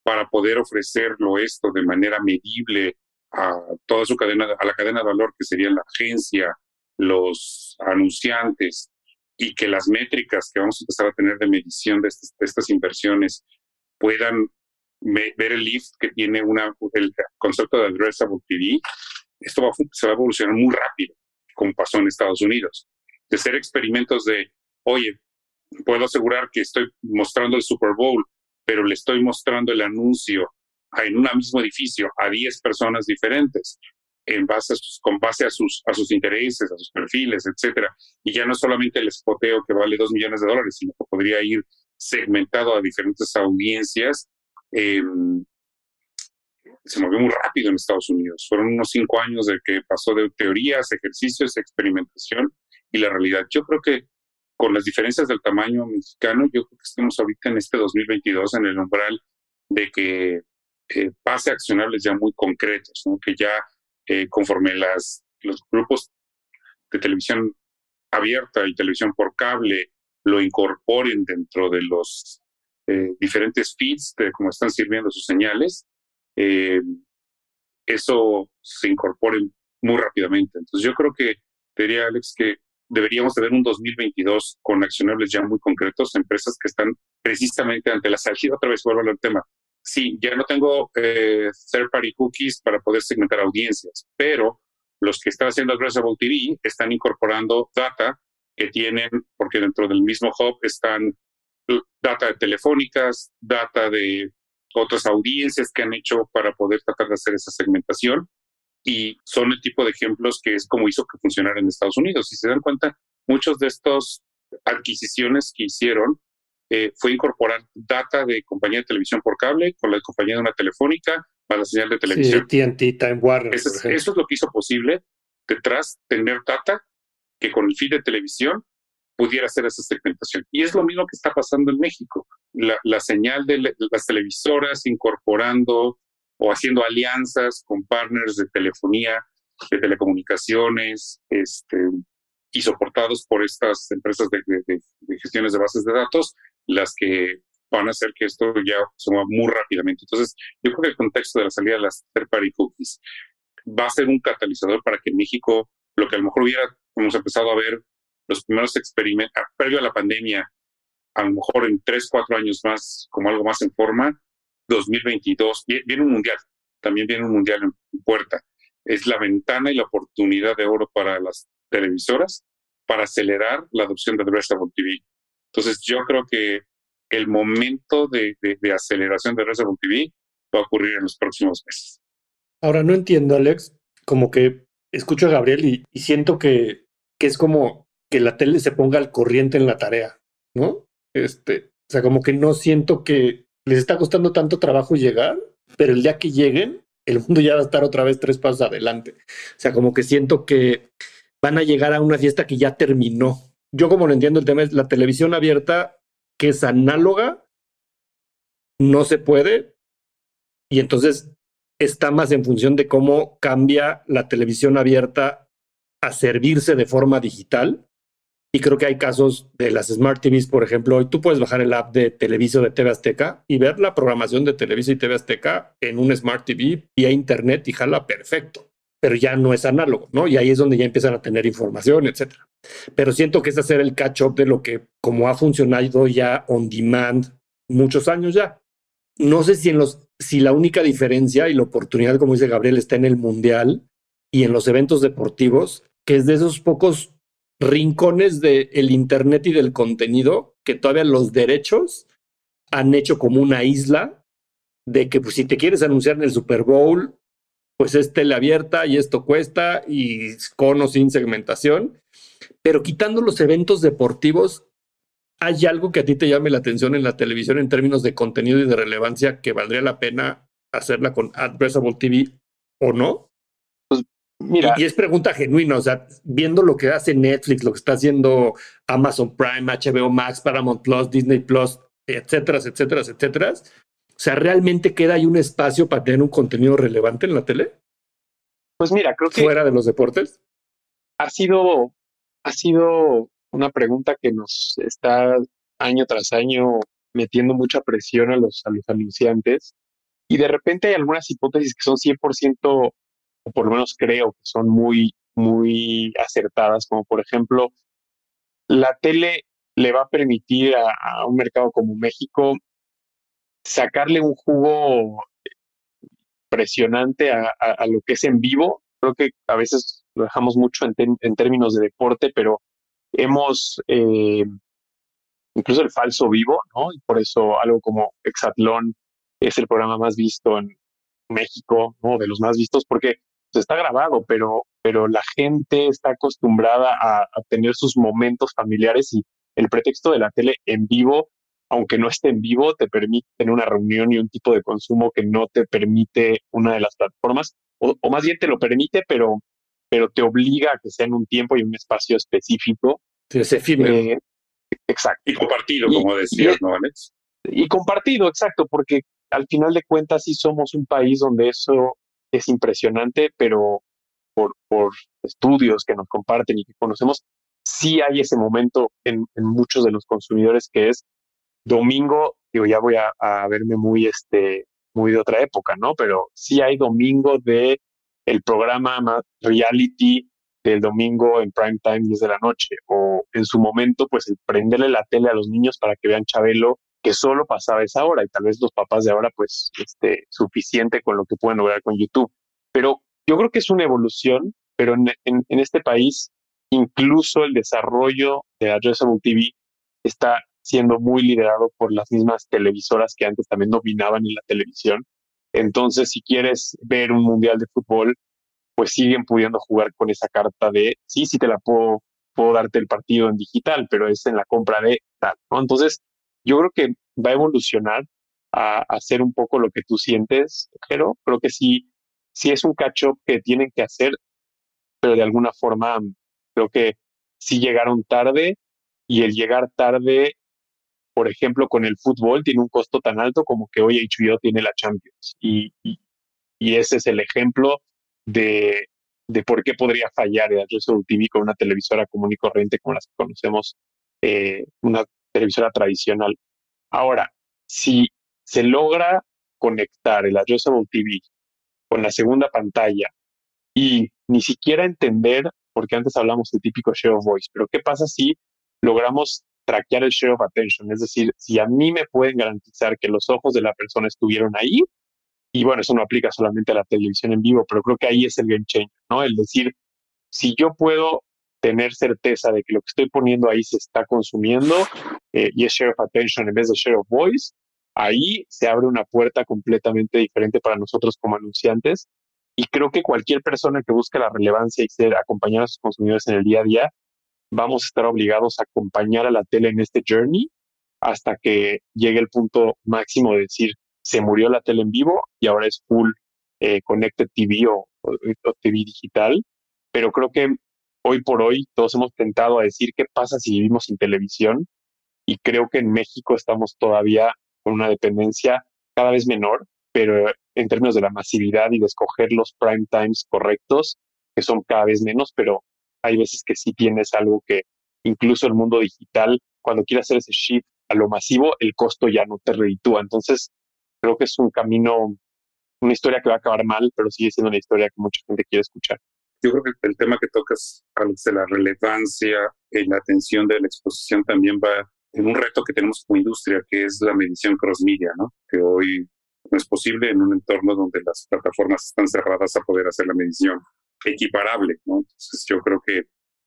para poder ofrecerlo esto de manera medible a toda su cadena, a la cadena de valor que sería la agencia, los anunciantes y que las métricas que vamos a empezar a tener de medición de estas, inversiones puedan ver el lift que tiene una, el concepto de addressable TV, esto va, se va a evolucionar muy rápido, como pasó en Estados Unidos. De ser experimentos de, oye, puedo asegurar que estoy mostrando el Super Bowl, pero le estoy mostrando el anuncio en un mismo edificio a 10 personas diferentes en base a sus, con base a sus, a sus intereses, a sus perfiles, etcétera. Y ya no solamente el spoteo que vale 2 millones de dólares, sino que podría ir segmentado a diferentes audiencias. Em, se movió muy rápido en Estados Unidos. Fueron unos cinco años de que pasó de teorías, ejercicios, experimentación y la realidad. Yo creo que con las diferencias del tamaño mexicano, yo creo que estamos ahorita en este 2022 en el umbral de que eh, pase accionables ya muy concretos, que ya eh, conforme las, los grupos de televisión abierta y televisión por cable lo incorporen dentro de los eh, diferentes feeds de cómo están sirviendo sus señales, eso se incorpore muy rápidamente. Entonces yo creo que, diría Alex, que deberíamos tener un 2022 con accionables ya muy concretos, empresas que están precisamente ante la salida. Otra vez vuelvo al tema. Sí, ya no tengo eh, third party cookies para poder segmentar audiencias, pero los que están haciendo Addressable TV están incorporando data que tienen, porque dentro del mismo hub están data de telefónicas, data de otras audiencias que han hecho para poder tratar de hacer esa segmentación y son el tipo de ejemplos que es como hizo que funcionara en Estados Unidos. Si se dan cuenta, muchos de estos adquisiciones que hicieron eh, fue incorporar data de compañía de televisión por cable con la compañía de una telefónica para la señal de televisión. Sí, TNT, Time Warner. Eso, eso es lo que hizo posible detrás tener data que con el feed de televisión pudiera hacer esa segmentación. Y es lo mismo que está pasando en México. La, señal de las televisoras incorporando o haciendo alianzas con partners de telefonía, de telecomunicaciones, este, y soportados por estas empresas de, gestiones de bases de datos, las que van a hacer que esto ya se mueva muy rápidamente. Entonces, yo creo que el contexto de la salida de las third party cookies va a ser un catalizador para que en México, lo que a lo mejor hubiera, hemos empezado a ver los primeros experimentos, ah, previo a la pandemia, a lo mejor en tres, cuatro años más, como algo más en forma, 2022, viene un mundial, también viene un mundial en puerta. Es la ventana y la oportunidad de oro para las televisoras para acelerar la adopción de Addressable TV. Entonces, yo creo que el momento de, aceleración de Addressable TV va a ocurrir en los próximos meses. Ahora, no entiendo, Alex, como que escucho a Gabriel y, siento que, que es como que la tele se ponga al corriente en la tarea, ¿no? Este, o sea, como que no siento que les está costando tanto trabajo llegar, pero el día que lleguen, el mundo ya va a estar otra vez tres pasos adelante. O sea, como que siento que van a llegar a una fiesta que ya terminó. Yo como lo entiendo, el tema es la televisión abierta, que es análoga, no se puede, y entonces está más en función de cómo cambia la televisión abierta a servirse de forma digital y creo que hay casos de las Smart TVs, por ejemplo, hoy tú puedes bajar el app de Televisa de TV Azteca y ver la programación de Televisa y TV Azteca en un Smart TV vía internet y jala perfecto, pero ya no es análogo, ¿no? Y ahí es donde ya empiezan a tener información, etcétera. Pero siento que es hacer el catch-up de lo que, como ha funcionado ya on demand muchos años ya. No sé si en los, si la única diferencia y la oportunidad, como dice Gabriel, está en el mundial y en los eventos deportivos, que es de esos pocos rincones del Internet y del contenido que todavía los derechos han hecho como una isla de que pues, si te quieres anunciar en el Super Bowl, pues es tele abierta y esto cuesta y con o sin segmentación. Pero quitando los eventos deportivos, ¿hay algo que a ti te llame la atención en la televisión en términos de contenido y de relevancia que valdría la pena hacerla con Addressable TV o no? Mira, y, es pregunta genuina, o sea, viendo lo que hace Netflix, lo que está haciendo Amazon Prime, HBO Max, Paramount Plus, Disney Plus, etcétera, etcétera, etcétera. O sea, ¿realmente queda ahí un espacio para tener un contenido relevante en la tele? Pues mira, creo que... Fuera de los deportes. Ha sido, ha sido una pregunta que nos está año tras año metiendo mucha presión a los, a los anunciantes. Y de repente hay algunas hipótesis que son 100% o por lo menos creo que son muy, muy acertadas, como por ejemplo, la tele le va a permitir a, un mercado como México sacarle un jugo presionante a, lo que es en vivo. Creo que a veces lo dejamos mucho en, términos de deporte, pero hemos eh, incluso el falso vivo, ¿no? Y por eso algo como Exatlón es el programa más visto en México, ¿no? De los más vistos, porque está grabado, pero, pero la gente está acostumbrada a, tener sus momentos familiares y el pretexto de la tele en vivo, aunque no esté en vivo, te permite tener una reunión y un tipo de consumo que no te permite una de las plataformas, o, más bien te lo permite, pero, pero te obliga a que sea en un tiempo y un espacio específico. Sí, es efímero. Eh, exacto. Y compartido, como decías, ¿no, Alex? Y compartido, exacto, porque al final de cuentas sí somos un país donde eso es impresionante, pero por, por estudios que nos comparten y que conocemos, sí hay ese momento en, muchos de los consumidores que es domingo, digo, ya voy a, verme muy, este, muy de otra época, ¿no? Pero sí hay domingo de el programa reality del domingo en prime time 10 de la noche, o en su momento, pues el prenderle la tele a los niños para que vean Chabelo que solo pasaba esa hora y tal vez los papás de ahora pues este, suficiente con lo que pueden lograr con YouTube. Pero yo creo que es una evolución, pero en, en, este país incluso el desarrollo de Addressable TV está siendo muy liderado por las mismas televisoras que antes también dominaban en la televisión. Entonces, si quieres ver un mundial de fútbol, pues siguen pudiendo jugar con esa carta de, sí, sí te la puedo, puedo darte el partido en digital, pero es en la compra de tal. Entonces, yo creo que va a evolucionar a, hacer un poco lo que tú sientes, pero creo que sí, sí es un catch-up que tienen que hacer, pero de alguna forma creo que sí llegaron tarde y el llegar tarde, por ejemplo, con el fútbol tiene un costo tan alto como que hoy HBO tiene la Champions. Y, y, ese es el ejemplo de, de por qué podría fallar el Addressable TV con una televisora común y corriente como las que conocemos, eh, una televisora tradicional. Ahora, si se logra conectar el Addressable TV con la segunda pantalla y ni siquiera entender, porque antes hablamos del típico share of voice, pero ¿qué pasa si logramos traquear el share of attention? Es decir, si a mí me pueden garantizar que los ojos de la persona estuvieron ahí, y bueno, eso no aplica solamente a la televisión en vivo, pero creo que ahí es el game changer, ¿no? El decir, si yo puedo tener certeza de que lo que estoy poniendo ahí se está consumiendo eh, y es share of attention en vez de share of voice, ahí se abre una puerta completamente diferente para nosotros como anunciantes. Y creo que cualquier persona que busque la relevancia y ser acompañar a sus consumidores en el día a día, vamos a estar obligados a acompañar a la tele en este journey hasta que llegue el punto máximo de decir, se murió la tele en vivo y ahora es full eh, Connected TV o, TV digital. Pero creo que hoy por hoy todos hemos tentado a decir qué pasa si vivimos sin televisión y creo que en México estamos todavía con una dependencia cada vez menor, pero en términos de la masividad y de escoger los prime times correctos, que son cada vez menos, pero hay veces que sí tienes algo que incluso el mundo digital, cuando quiere hacer ese shift a lo masivo, el costo ya no te reditúa. Entonces, creo que es un camino, una historia que va a acabar mal, pero sigue siendo una historia que mucha gente quiere escuchar. Yo creo que el tema que tocas, Alex, de la relevancia y la atención de la exposición también va en un reto que tenemos como industria, que es la medición cross media, ¿no? Que hoy no es posible en un entorno donde las plataformas están cerradas a poder hacer la medición equiparable, ¿no? Entonces yo creo que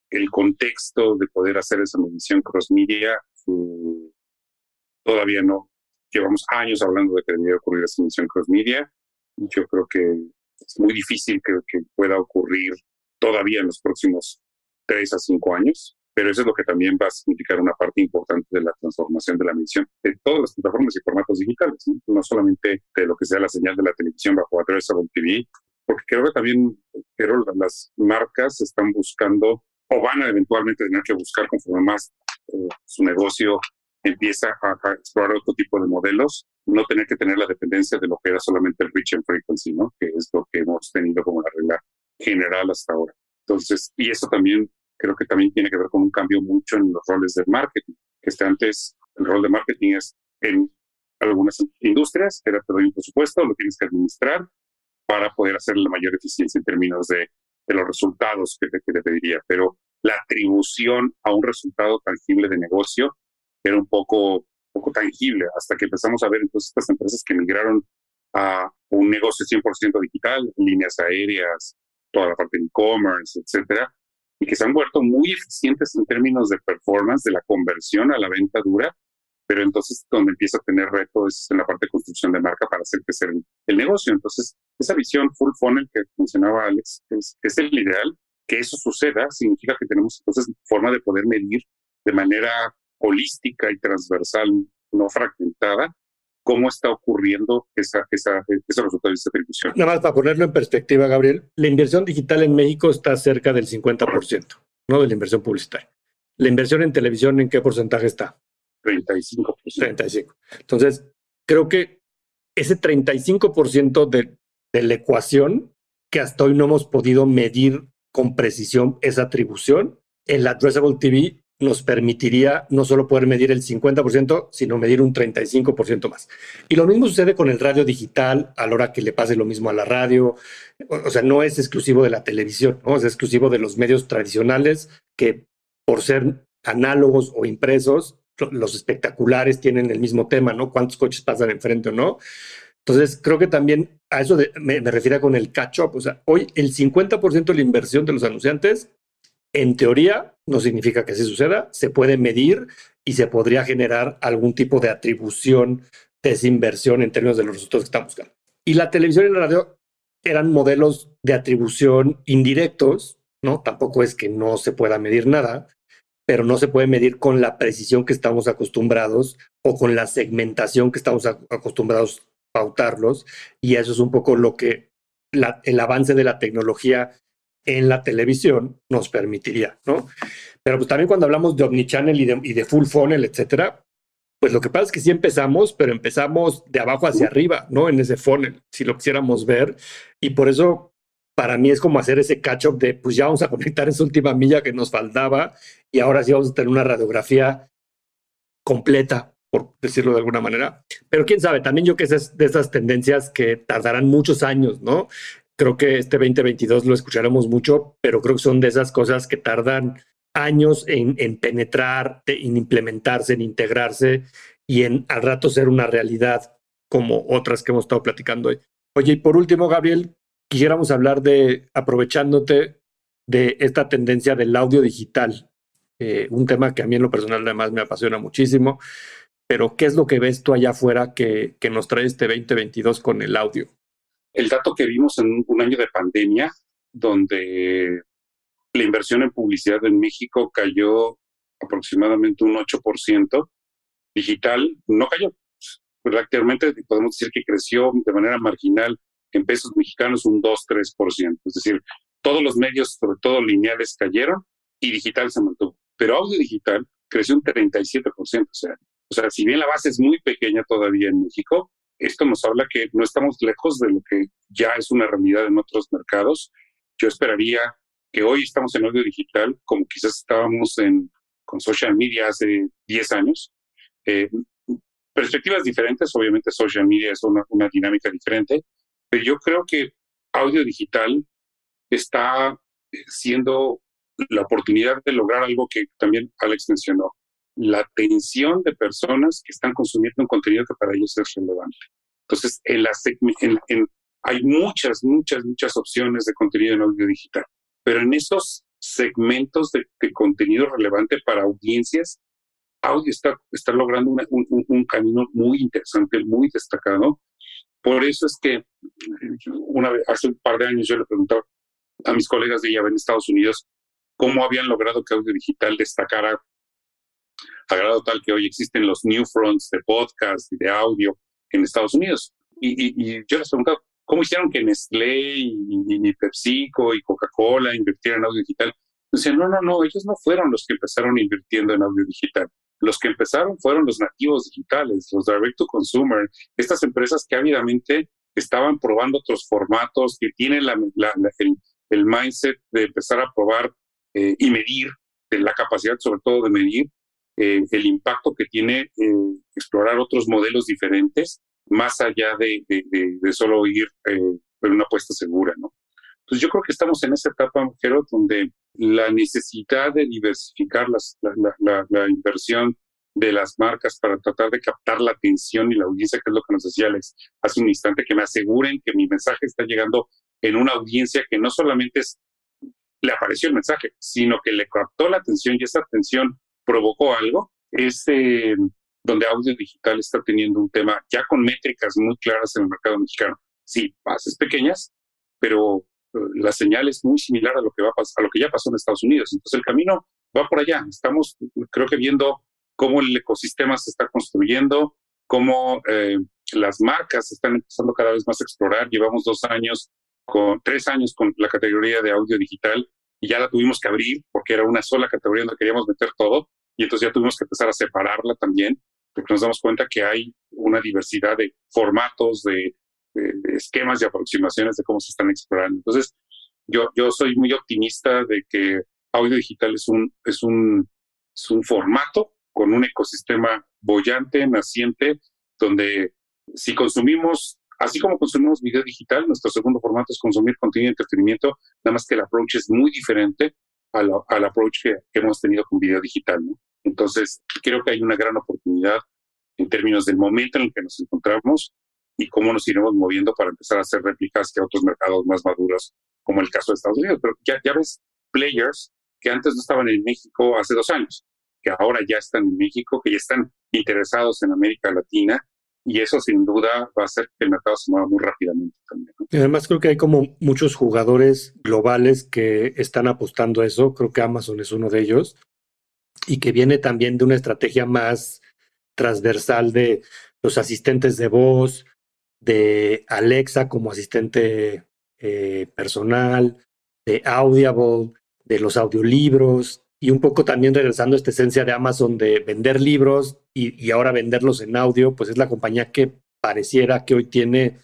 el contexto de poder hacer esa medición cross media uh, todavía no. Llevamos años hablando de que debería ocurrir esa medición cross media. Yo creo que es muy difícil que, pueda ocurrir todavía en los próximos tres a cinco años pero eso es lo que también va a significar una parte importante de la transformación de la medición de todas las plataformas y formatos digitales, no, solamente de lo que sea la señal de la televisión bajo Addressable TV, porque creo que también pero las marcas están buscando o van a eventualmente tener que buscar conforme más eh, su negocio empieza a, explorar otro tipo de modelos, no tener que tener la dependencia de lo que era solamente el reach and frequency, ¿no? que es lo que hemos tenido como la regla general hasta ahora. Entonces, y eso también creo que también tiene que ver con un cambio mucho en los roles de marketing, que este antes el rol de marketing es en algunas industrias, era te doy un presupuesto, lo tienes que administrar para poder hacer la mayor eficiencia en términos de, de los resultados que te, que te pediría, pero la atribución a un resultado tangible de negocio era un poco, poco tangible hasta que empezamos a ver entonces estas empresas que migraron a un negocio 100% digital, líneas aéreas, toda la parte de e-commerce, etcétera, y que se han vuelto muy eficientes en términos de performance, de la conversión a la venta dura, pero entonces donde empieza a tener retos es en la parte de construcción de marca para hacer crecer el, negocio. Entonces, esa visión full funnel que mencionaba Alex es, es el ideal. Que eso suceda significa que tenemos entonces forma de poder medir de manera holística y transversal, no fragmentada, cómo está ocurriendo esa, esa, ese resultado de esa atribución. Nada más para ponerlo en perspectiva, Gabriel, la inversión digital en México está cerca del 50%, ¿no? De la inversión publicitaria. ¿La inversión en televisión en qué porcentaje está? 35%. 35. Entonces, creo que ese 35% de, de la ecuación que hasta hoy no hemos podido medir con precisión esa atribución, el addressable TV nos permitiría no solo poder medir el 50%, sino medir un 35% más. Y lo mismo sucede con el radio digital, a la hora que le pase lo mismo a la radio. O sea, no es exclusivo de la televisión, ¿no? es exclusivo de los medios tradicionales que por ser análogos o impresos, los espectaculares tienen el mismo tema, ¿no? ¿Cuántos coches pasan enfrente o no? Entonces, creo que también a eso me, me refiero con el catch-up. O sea, hoy el 50% de la inversión de los anunciantes en teoría, no significa que así suceda, se puede medir y se podría generar algún tipo de atribución de inversión en términos de los resultados que estamos buscando. Y la televisión y la radio eran modelos de atribución indirectos, ¿no? Tampoco es que no se pueda medir nada, pero no se puede medir con la precisión que estamos acostumbrados o con la segmentación que estamos acostumbrados a pautarlos. Y eso es un poco lo que el avance de la tecnología en la televisión nos permitiría, ¿no? Pero pues también cuando hablamos de omnichannel y de, y de full funnel, etcétera, pues lo que pasa es que sí empezamos, pero empezamos de abajo hacia arriba, ¿no? En ese funnel, si lo quisiéramos ver. Y por eso, para mí es como hacer ese catch-up de, pues ya vamos a conectar esa última milla que nos faltaba y ahora sí vamos a tener una radiografía completa, por decirlo de alguna manera. Pero quién sabe, también yo que es de esas tendencias que tardarán muchos años, ¿no? Creo que este 2022 lo escucharemos mucho, pero creo que son de esas cosas que tardan años en, en penetrar, en implementarse, en integrarse y en al rato ser una realidad como otras que hemos estado platicando hoy. Oye, y por último, Gabriel, quisiéramos hablar de, aprovechándote de esta tendencia del audio digital, eh, un tema que a mí en lo personal además me apasiona muchísimo, pero ¿qué es lo que ves tú allá afuera que, que nos trae este 2022 con el audio? El dato que vimos en un año de pandemia, donde la inversión en publicidad en México cayó aproximadamente un 8%. Digital no cayó. Prácticamente podemos decir que creció de manera marginal en pesos mexicanos un 2-3%. Es decir, todos los medios, sobre todo lineales, cayeron y digital se mantuvo. Pero audio digital creció un 37%. O sea, o sea, si bien la base es muy pequeña todavía en México, esto nos habla que no estamos lejos de lo que ya es una realidad en otros mercados. Yo esperaría que hoy estamos en audio digital, como quizás estábamos en, con social media hace 10 años. Eh, perspectivas diferentes, obviamente social media es una, una dinámica diferente, pero yo creo que audio digital está siendo la oportunidad de lograr algo que también Alex mencionó, la atención de personas que están consumiendo un contenido que para ellos es relevante. Entonces, en la, hay muchas, muchas, muchas opciones de contenido en audio digital. Pero en esos segmentos de, contenido relevante para audiencias, audio está, está logrando un, camino muy interesante, muy destacado. Por eso es que una vez, hace un par de años yo le preguntaba a mis colegas de ella en Estados Unidos cómo habían logrado que audio digital destacara a grado tal que hoy existen los new fronts de podcast y de audio en Estados Unidos. Y, y yo les preguntaba, ¿Cómo hicieron que Nestlé y, y, PepsiCo y Coca-Cola invirtieran en audio digital? Decían, no, no, no, ellos no fueron los que empezaron invirtiendo en audio digital. Los que empezaron fueron los nativos digitales, los direct to consumer, estas empresas que ávidamente estaban probando otros formatos, que tienen la, el, mindset de empezar a probar eh, y medir, de la capacidad sobre todo de medir eh, el impacto que tiene eh, explorar otros modelos diferentes más allá de, de, solo ir eh, por una apuesta segura, ¿no? Entonces yo creo que estamos en esa etapa, Jero, donde la necesidad de diversificar las, la, la, inversión de las marcas para tratar de captar la atención y la audiencia, que es lo que nos decía Alex hace un instante, que me aseguren que mi mensaje está llegando en una audiencia que no solamente es, le apareció el mensaje, sino que le captó la atención y esa atención provocó algo, es, eh, donde audio digital está teniendo un tema ya con métricas muy claras en el mercado mexicano. Sí, bases pequeñas, pero eh, la señal es muy similar a lo que va a, a lo que ya pasó en Estados Unidos. Entonces el camino va por allá. Estamos, creo que viendo cómo el ecosistema se está construyendo, cómo eh, las marcas están empezando cada vez más a explorar. Llevamos dos años, con tres años con la categoría de audio digital y ya la tuvimos que abrir porque era una sola categoría donde queríamos meter todo y entonces ya tuvimos que empezar a separarla también porque nos damos cuenta que hay una diversidad de formatos, de, esquemas y aproximaciones de cómo se están explorando. Entonces, yo, yo soy muy optimista de que audio digital es un, es un, es un formato con un ecosistema bollante, naciente, donde si consumimos, así como consumimos video digital, nuestro segundo formato es consumir contenido de entretenimiento, nada más que el approach es muy diferente al, al approach que, que, hemos tenido con video digital. Entonces, creo que hay una gran oportunidad en términos del momento en el que nos encontramos y cómo nos iremos moviendo para empezar a hacer réplicas que otros mercados más maduros, como el caso de Estados Unidos. Pero ya, ya ves players que antes no estaban en México hace dos años, que ahora ya están en México, que ya están interesados en América Latina y eso sin duda va a hacer que el mercado se mueva muy rápidamente también. Y además creo que hay como muchos jugadores globales que están apostando a eso, creo que Amazon es uno de ellos, y que viene también de una estrategia más transversal de los asistentes de voz, de Alexa como asistente eh, personal, de Audible, de los audiolibros y un poco también regresando a esta esencia de Amazon de vender libros y, ahora venderlos en audio, pues es la compañía que pareciera que hoy tiene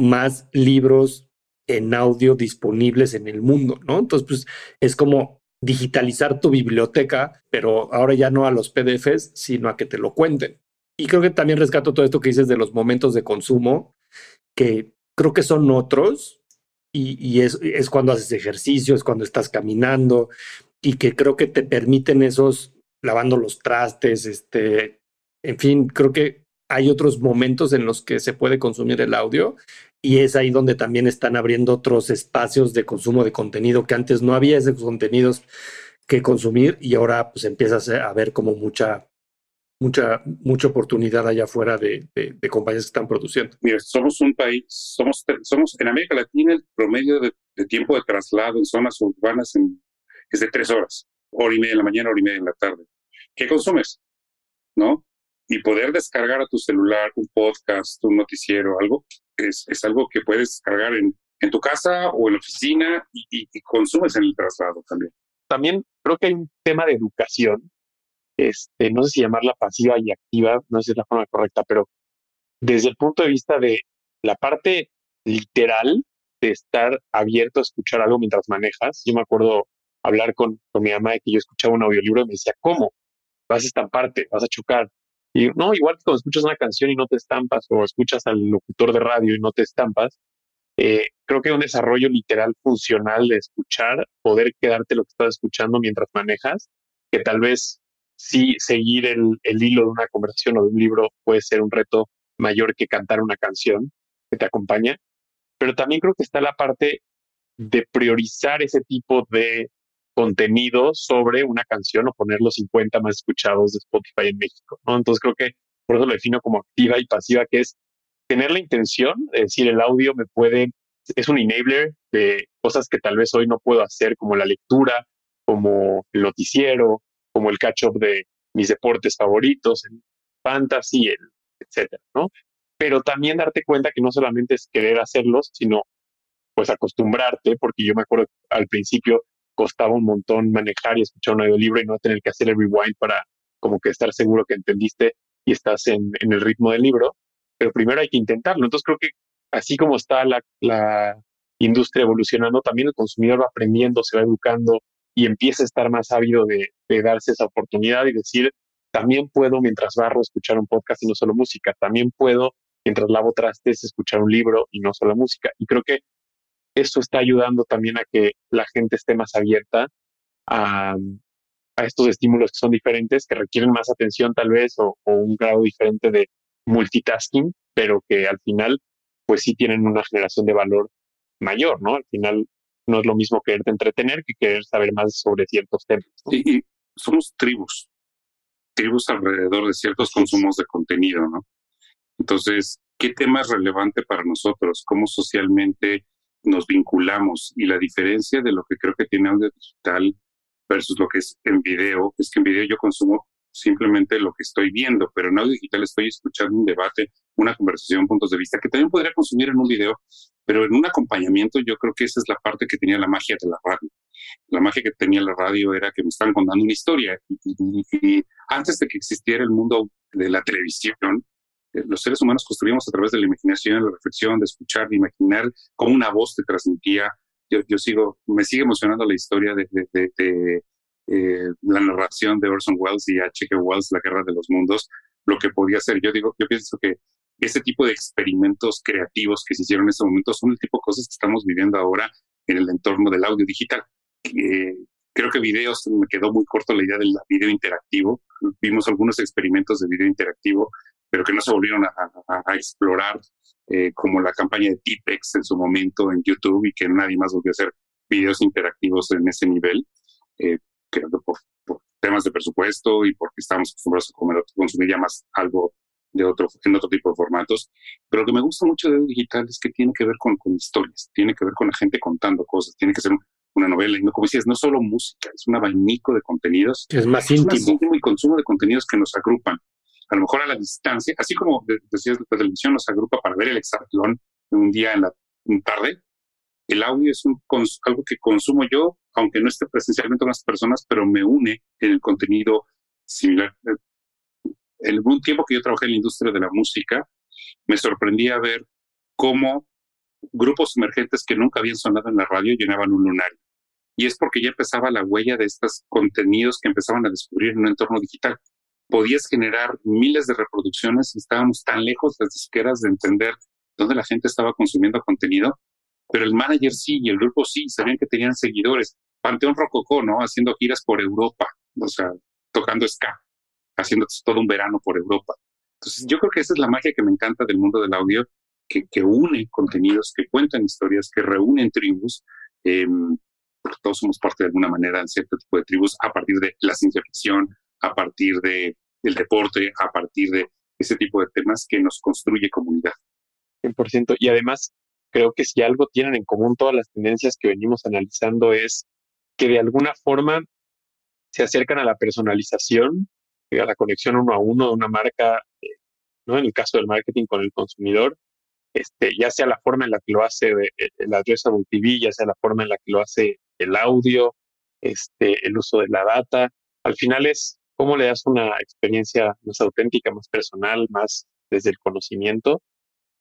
más libros en audio disponibles en el mundo, ¿no? Entonces, pues es como digitalizar tu biblioteca, pero ahora ya no a los PDFs, sino a que te lo cuenten. Y creo que también rescato todo esto que dices de los momentos de consumo, que creo que son otros, y, es, es, cuando haces ejercicio, es cuando estás caminando, y que creo que te permiten esos lavando los trastes, este, en fin, creo que hay otros momentos en los que se puede consumir el audio y es ahí donde también están abriendo otros espacios de consumo de contenido que antes no había esos contenidos que consumir y ahora pues empiezas a ver como mucha mucha mucha oportunidad allá afuera de, de, compañías que están produciendo. Mira, somos un país, somos, somos en América Latina el promedio de, tiempo de traslado en zonas urbanas es de tres horas, hora y media en la mañana, hora y media en la tarde. ¿Qué consumes? ¿No? Y poder descargar a tu celular un podcast, un noticiero, algo, es, es algo que puedes cargar en, en tu casa o en la oficina y, consumes en el traslado también. También creo que hay un tema de educación, este, no sé si llamarla pasiva y activa, no sé si es la forma correcta, pero desde el punto de vista de la parte literal de estar abierto a escuchar algo mientras manejas. Yo me acuerdo hablar con, con mi mamá de que yo escuchaba un audiolibro y me decía, ¿cómo? Vas a estamparte, vas a chocar. Y no, igual que cuando escuchas una canción y no te estampas, o escuchas al locutor de radio y no te estampas, eh, creo que un desarrollo literal funcional de escuchar, poder quedarte lo que estás escuchando mientras manejas, que tal vez sí seguir el, el hilo de una conversación o de un libro puede ser un reto mayor que cantar una canción que te acompaña, pero también creo que está la parte de priorizar ese tipo de contenido sobre una canción o poner los 50 más escuchados de Spotify en México, ¿no? Entonces creo que por eso lo defino como activa y pasiva, que es tener la intención, es decir, el audio me puede, es un enabler de cosas que tal vez hoy no puedo hacer, como la lectura, como el noticiero, como el catch-up de mis deportes favoritos, el fantasy, el etcétera, ¿no? Pero también darte cuenta que no solamente es querer hacerlos, sino pues acostumbrarte, porque yo me acuerdo al principio costaba un montón manejar y escuchar un audiolibro y no tener que hacer el rewind para como que estar seguro que entendiste y estás en, el ritmo del libro, pero primero hay que intentarlo. Entonces creo que así como está la, la industria evolucionando, también el consumidor va aprendiendo, se va educando y empieza a estar más ávido de, de darse esa oportunidad y decir, también puedo mientras barro escuchar un podcast y no solo música, también puedo mientras lavo trastes escuchar un libro y no solo música. Y creo que eso está ayudando también a que la gente esté más abierta a, a estos estímulos que son diferentes, que requieren más atención tal vez o, un grado diferente de multitasking, pero que al final pues sí tienen una generación de valor mayor, ¿no? Al final no es lo mismo quererte entretener que querer saber más sobre ciertos temas. Y, somos tribus, tribus alrededor de ciertos consumos de contenido, ¿no? Entonces, ¿qué tema es relevante para nosotros? ¿Cómo socialmente nos vinculamos y la diferencia de lo que creo que tiene audio digital versus lo que es en video, es que en video yo consumo simplemente lo que estoy viendo, pero en audio digital estoy escuchando un debate, una conversación, puntos de vista, que también podría consumir en un video, pero en un acompañamiento yo creo que esa es la parte que tenía la magia de la radio. La magia que tenía la radio era que me estaban contando una historia y antes de que existiera el mundo de la televisión, los seres humanos construimos a través de la imaginación, la reflexión, de escuchar, de imaginar cómo una voz te transmitía. Yo, yo sigo, me sigue emocionando la historia de, eh, la narración de Orson Welles y H.G. Wells, La Guerra de los Mundos, lo que podía ser. Yo digo, yo pienso que ese tipo de experimentos creativos que se hicieron en ese momento son el tipo de cosas que estamos viviendo ahora en el entorno del audio digital. creo que videos, me quedó muy corto la idea del video interactivo. Vimos algunos experimentos de video interactivo pero que no se volvieron a, explorar, eh, como la campaña de Tipex en su momento en YouTube y que nadie más volvió a hacer videos interactivos en ese nivel. Eh, creo que por, temas de presupuesto y porque estamos acostumbrados a comer, consumir ya más algo de otro, en otro tipo de formatos. Pero lo que me gusta mucho de digital es que tiene que ver con, con historias, tiene que ver con la gente contando cosas, tiene que ser una novela. Y no, como decías, no solo música, es un abanico de contenidos. Es más íntimo. Es más íntimo y consumo de contenidos que nos agrupan a lo mejor a la distancia, así como decías, la televisión nos agrupa para ver el hexatlón un día en la tarde, el audio es un, algo que consumo yo, aunque no esté presencialmente con las personas, pero me une en el contenido similar. En un tiempo que yo trabajé en la industria de la música, me sorprendía ver cómo grupos emergentes que nunca habían sonado en la radio llenaban un lunario. Y es porque ya empezaba la huella de estos contenidos que empezaban a descubrir en un entorno digital. Podías generar miles de reproducciones estábamos tan lejos las disqueras de entender dónde la gente estaba consumiendo contenido, pero el manager sí y el grupo sí, sabían que tenían seguidores. Panteón Rococó, ¿no? Haciendo giras por Europa, o sea, tocando ska, haciendo todo un verano por Europa. Entonces, yo creo que esa es la magia que me encanta del mundo del audio, que, que une contenidos, que cuentan historias, que reúnen tribus. Eh, porque todos somos parte de alguna manera en cierto tipo de tribus a partir de la ciencia ficción, a partir de, del deporte, a partir de ese tipo de temas que nos construye comunidad. 100%. Y además, creo que si algo tienen en común todas las tendencias que venimos analizando es que de alguna forma se acercan a la personalización, a la conexión uno a uno de una marca, eh, ¿no? En el caso del marketing con el consumidor, este, ya sea la forma en la que lo hace eh, el Addressable TV, ya sea la forma en la que lo hace el audio, este, el uso de la data. Al final es cómo le das una experiencia más auténtica, más personal, más desde el conocimiento.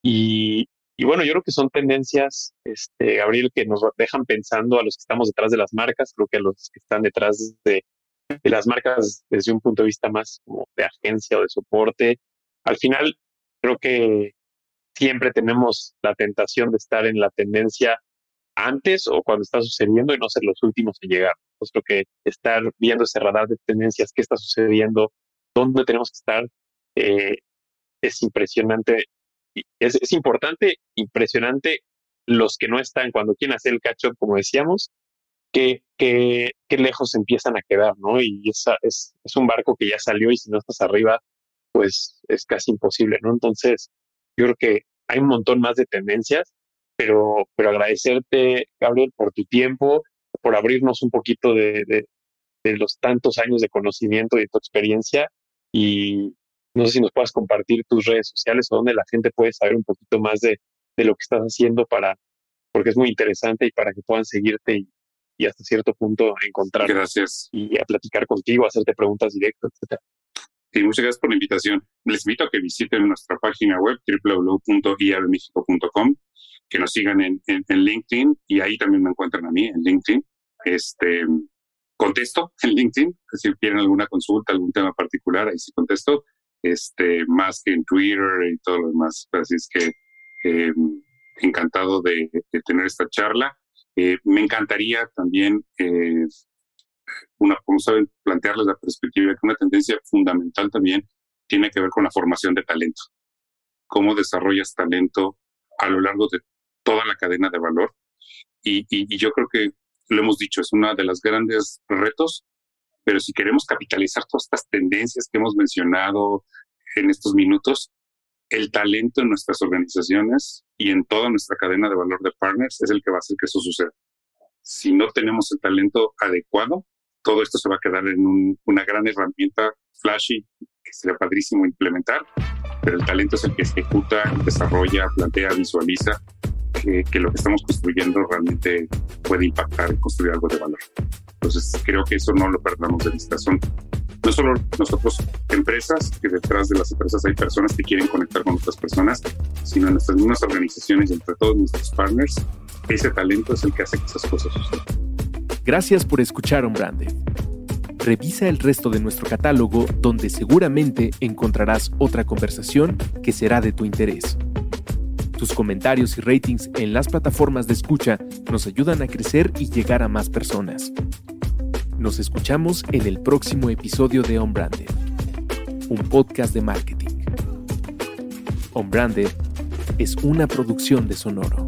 Y, bueno, yo creo que son tendencias, este, Gabriel, que nos dejan pensando a los que estamos detrás de las marcas, creo que a los que están detrás de, de las marcas desde un punto de vista más como de agencia o de soporte. Al final, creo que siempre tenemos la tentación de estar en la tendencia antes o cuando está sucediendo y no ser los últimos en llegar. Pues creo que estar viendo ese radar de tendencias, qué está sucediendo, dónde tenemos que estar, eh, es impresionante. Es, es importante, impresionante los que no están cuando quieren hacer el catch-up, como decíamos, que, que, lejos empiezan a quedar, ¿no? Y es, es un barco que ya salió y si no estás arriba, pues es casi imposible, ¿no? Entonces, yo creo que hay un montón más de tendencias, pero, pero agradecerte, Gabriel, por tu tiempo, por abrirnos un poquito de, de, los tantos años de conocimiento y de tu experiencia. Y no sé si nos puedas compartir tus redes sociales o donde la gente puede saber un poquito más de, de lo que estás haciendo para, porque es muy interesante y para que puedan seguirte y, y hasta cierto punto encontrar Gracias. y a platicar contigo, hacerte preguntas directas, etcétera. Sí, muchas gracias por la invitación. Les invito a que visiten nuestra página web www.iabmexico.com, que nos sigan en, en, LinkedIn y ahí también me encuentran a mí en LinkedIn. Este, contesto en LinkedIn, si quieren alguna consulta, algún tema particular, ahí sí contesto, este, más que en Twitter y todo lo demás. Así es que eh, encantado de, de, tener esta charla. Eh, me encantaría también eh, una, como saben, plantearles la perspectiva que una tendencia fundamental también tiene que ver con la formación de talento. Cómo desarrollas talento a lo largo de toda la cadena de valor. Y, yo creo que lo hemos dicho, es uno de los grandes retos, pero si queremos capitalizar todas estas tendencias que hemos mencionado en estos minutos, el talento en nuestras organizaciones y en toda nuestra cadena de valor de partners es el que va a hacer que eso suceda. Si no tenemos el talento adecuado, todo esto se va a quedar en una gran herramienta flashy que sería padrísimo implementar, pero el talento es el que ejecuta, desarrolla, plantea, visualiza que, que, lo que estamos construyendo realmente puede impactar y construir algo de valor. Entonces, creo que eso no lo perdamos de vista. Son no solo nosotros, empresas, que detrás de las empresas hay personas que quieren conectar con otras personas, sino en nuestras mismas organizaciones y entre todos nuestros partners, ese talento es el que hace que esas cosas sucedan. Gracias por escuchar On Revisa el resto de nuestro catálogo donde seguramente encontrarás otra conversación que será de tu interés. Tus comentarios y ratings en las plataformas de escucha nos ayudan a crecer y llegar a más personas. Nos escuchamos en el próximo episodio de On un podcast de marketing. On es una producción de Sonoro.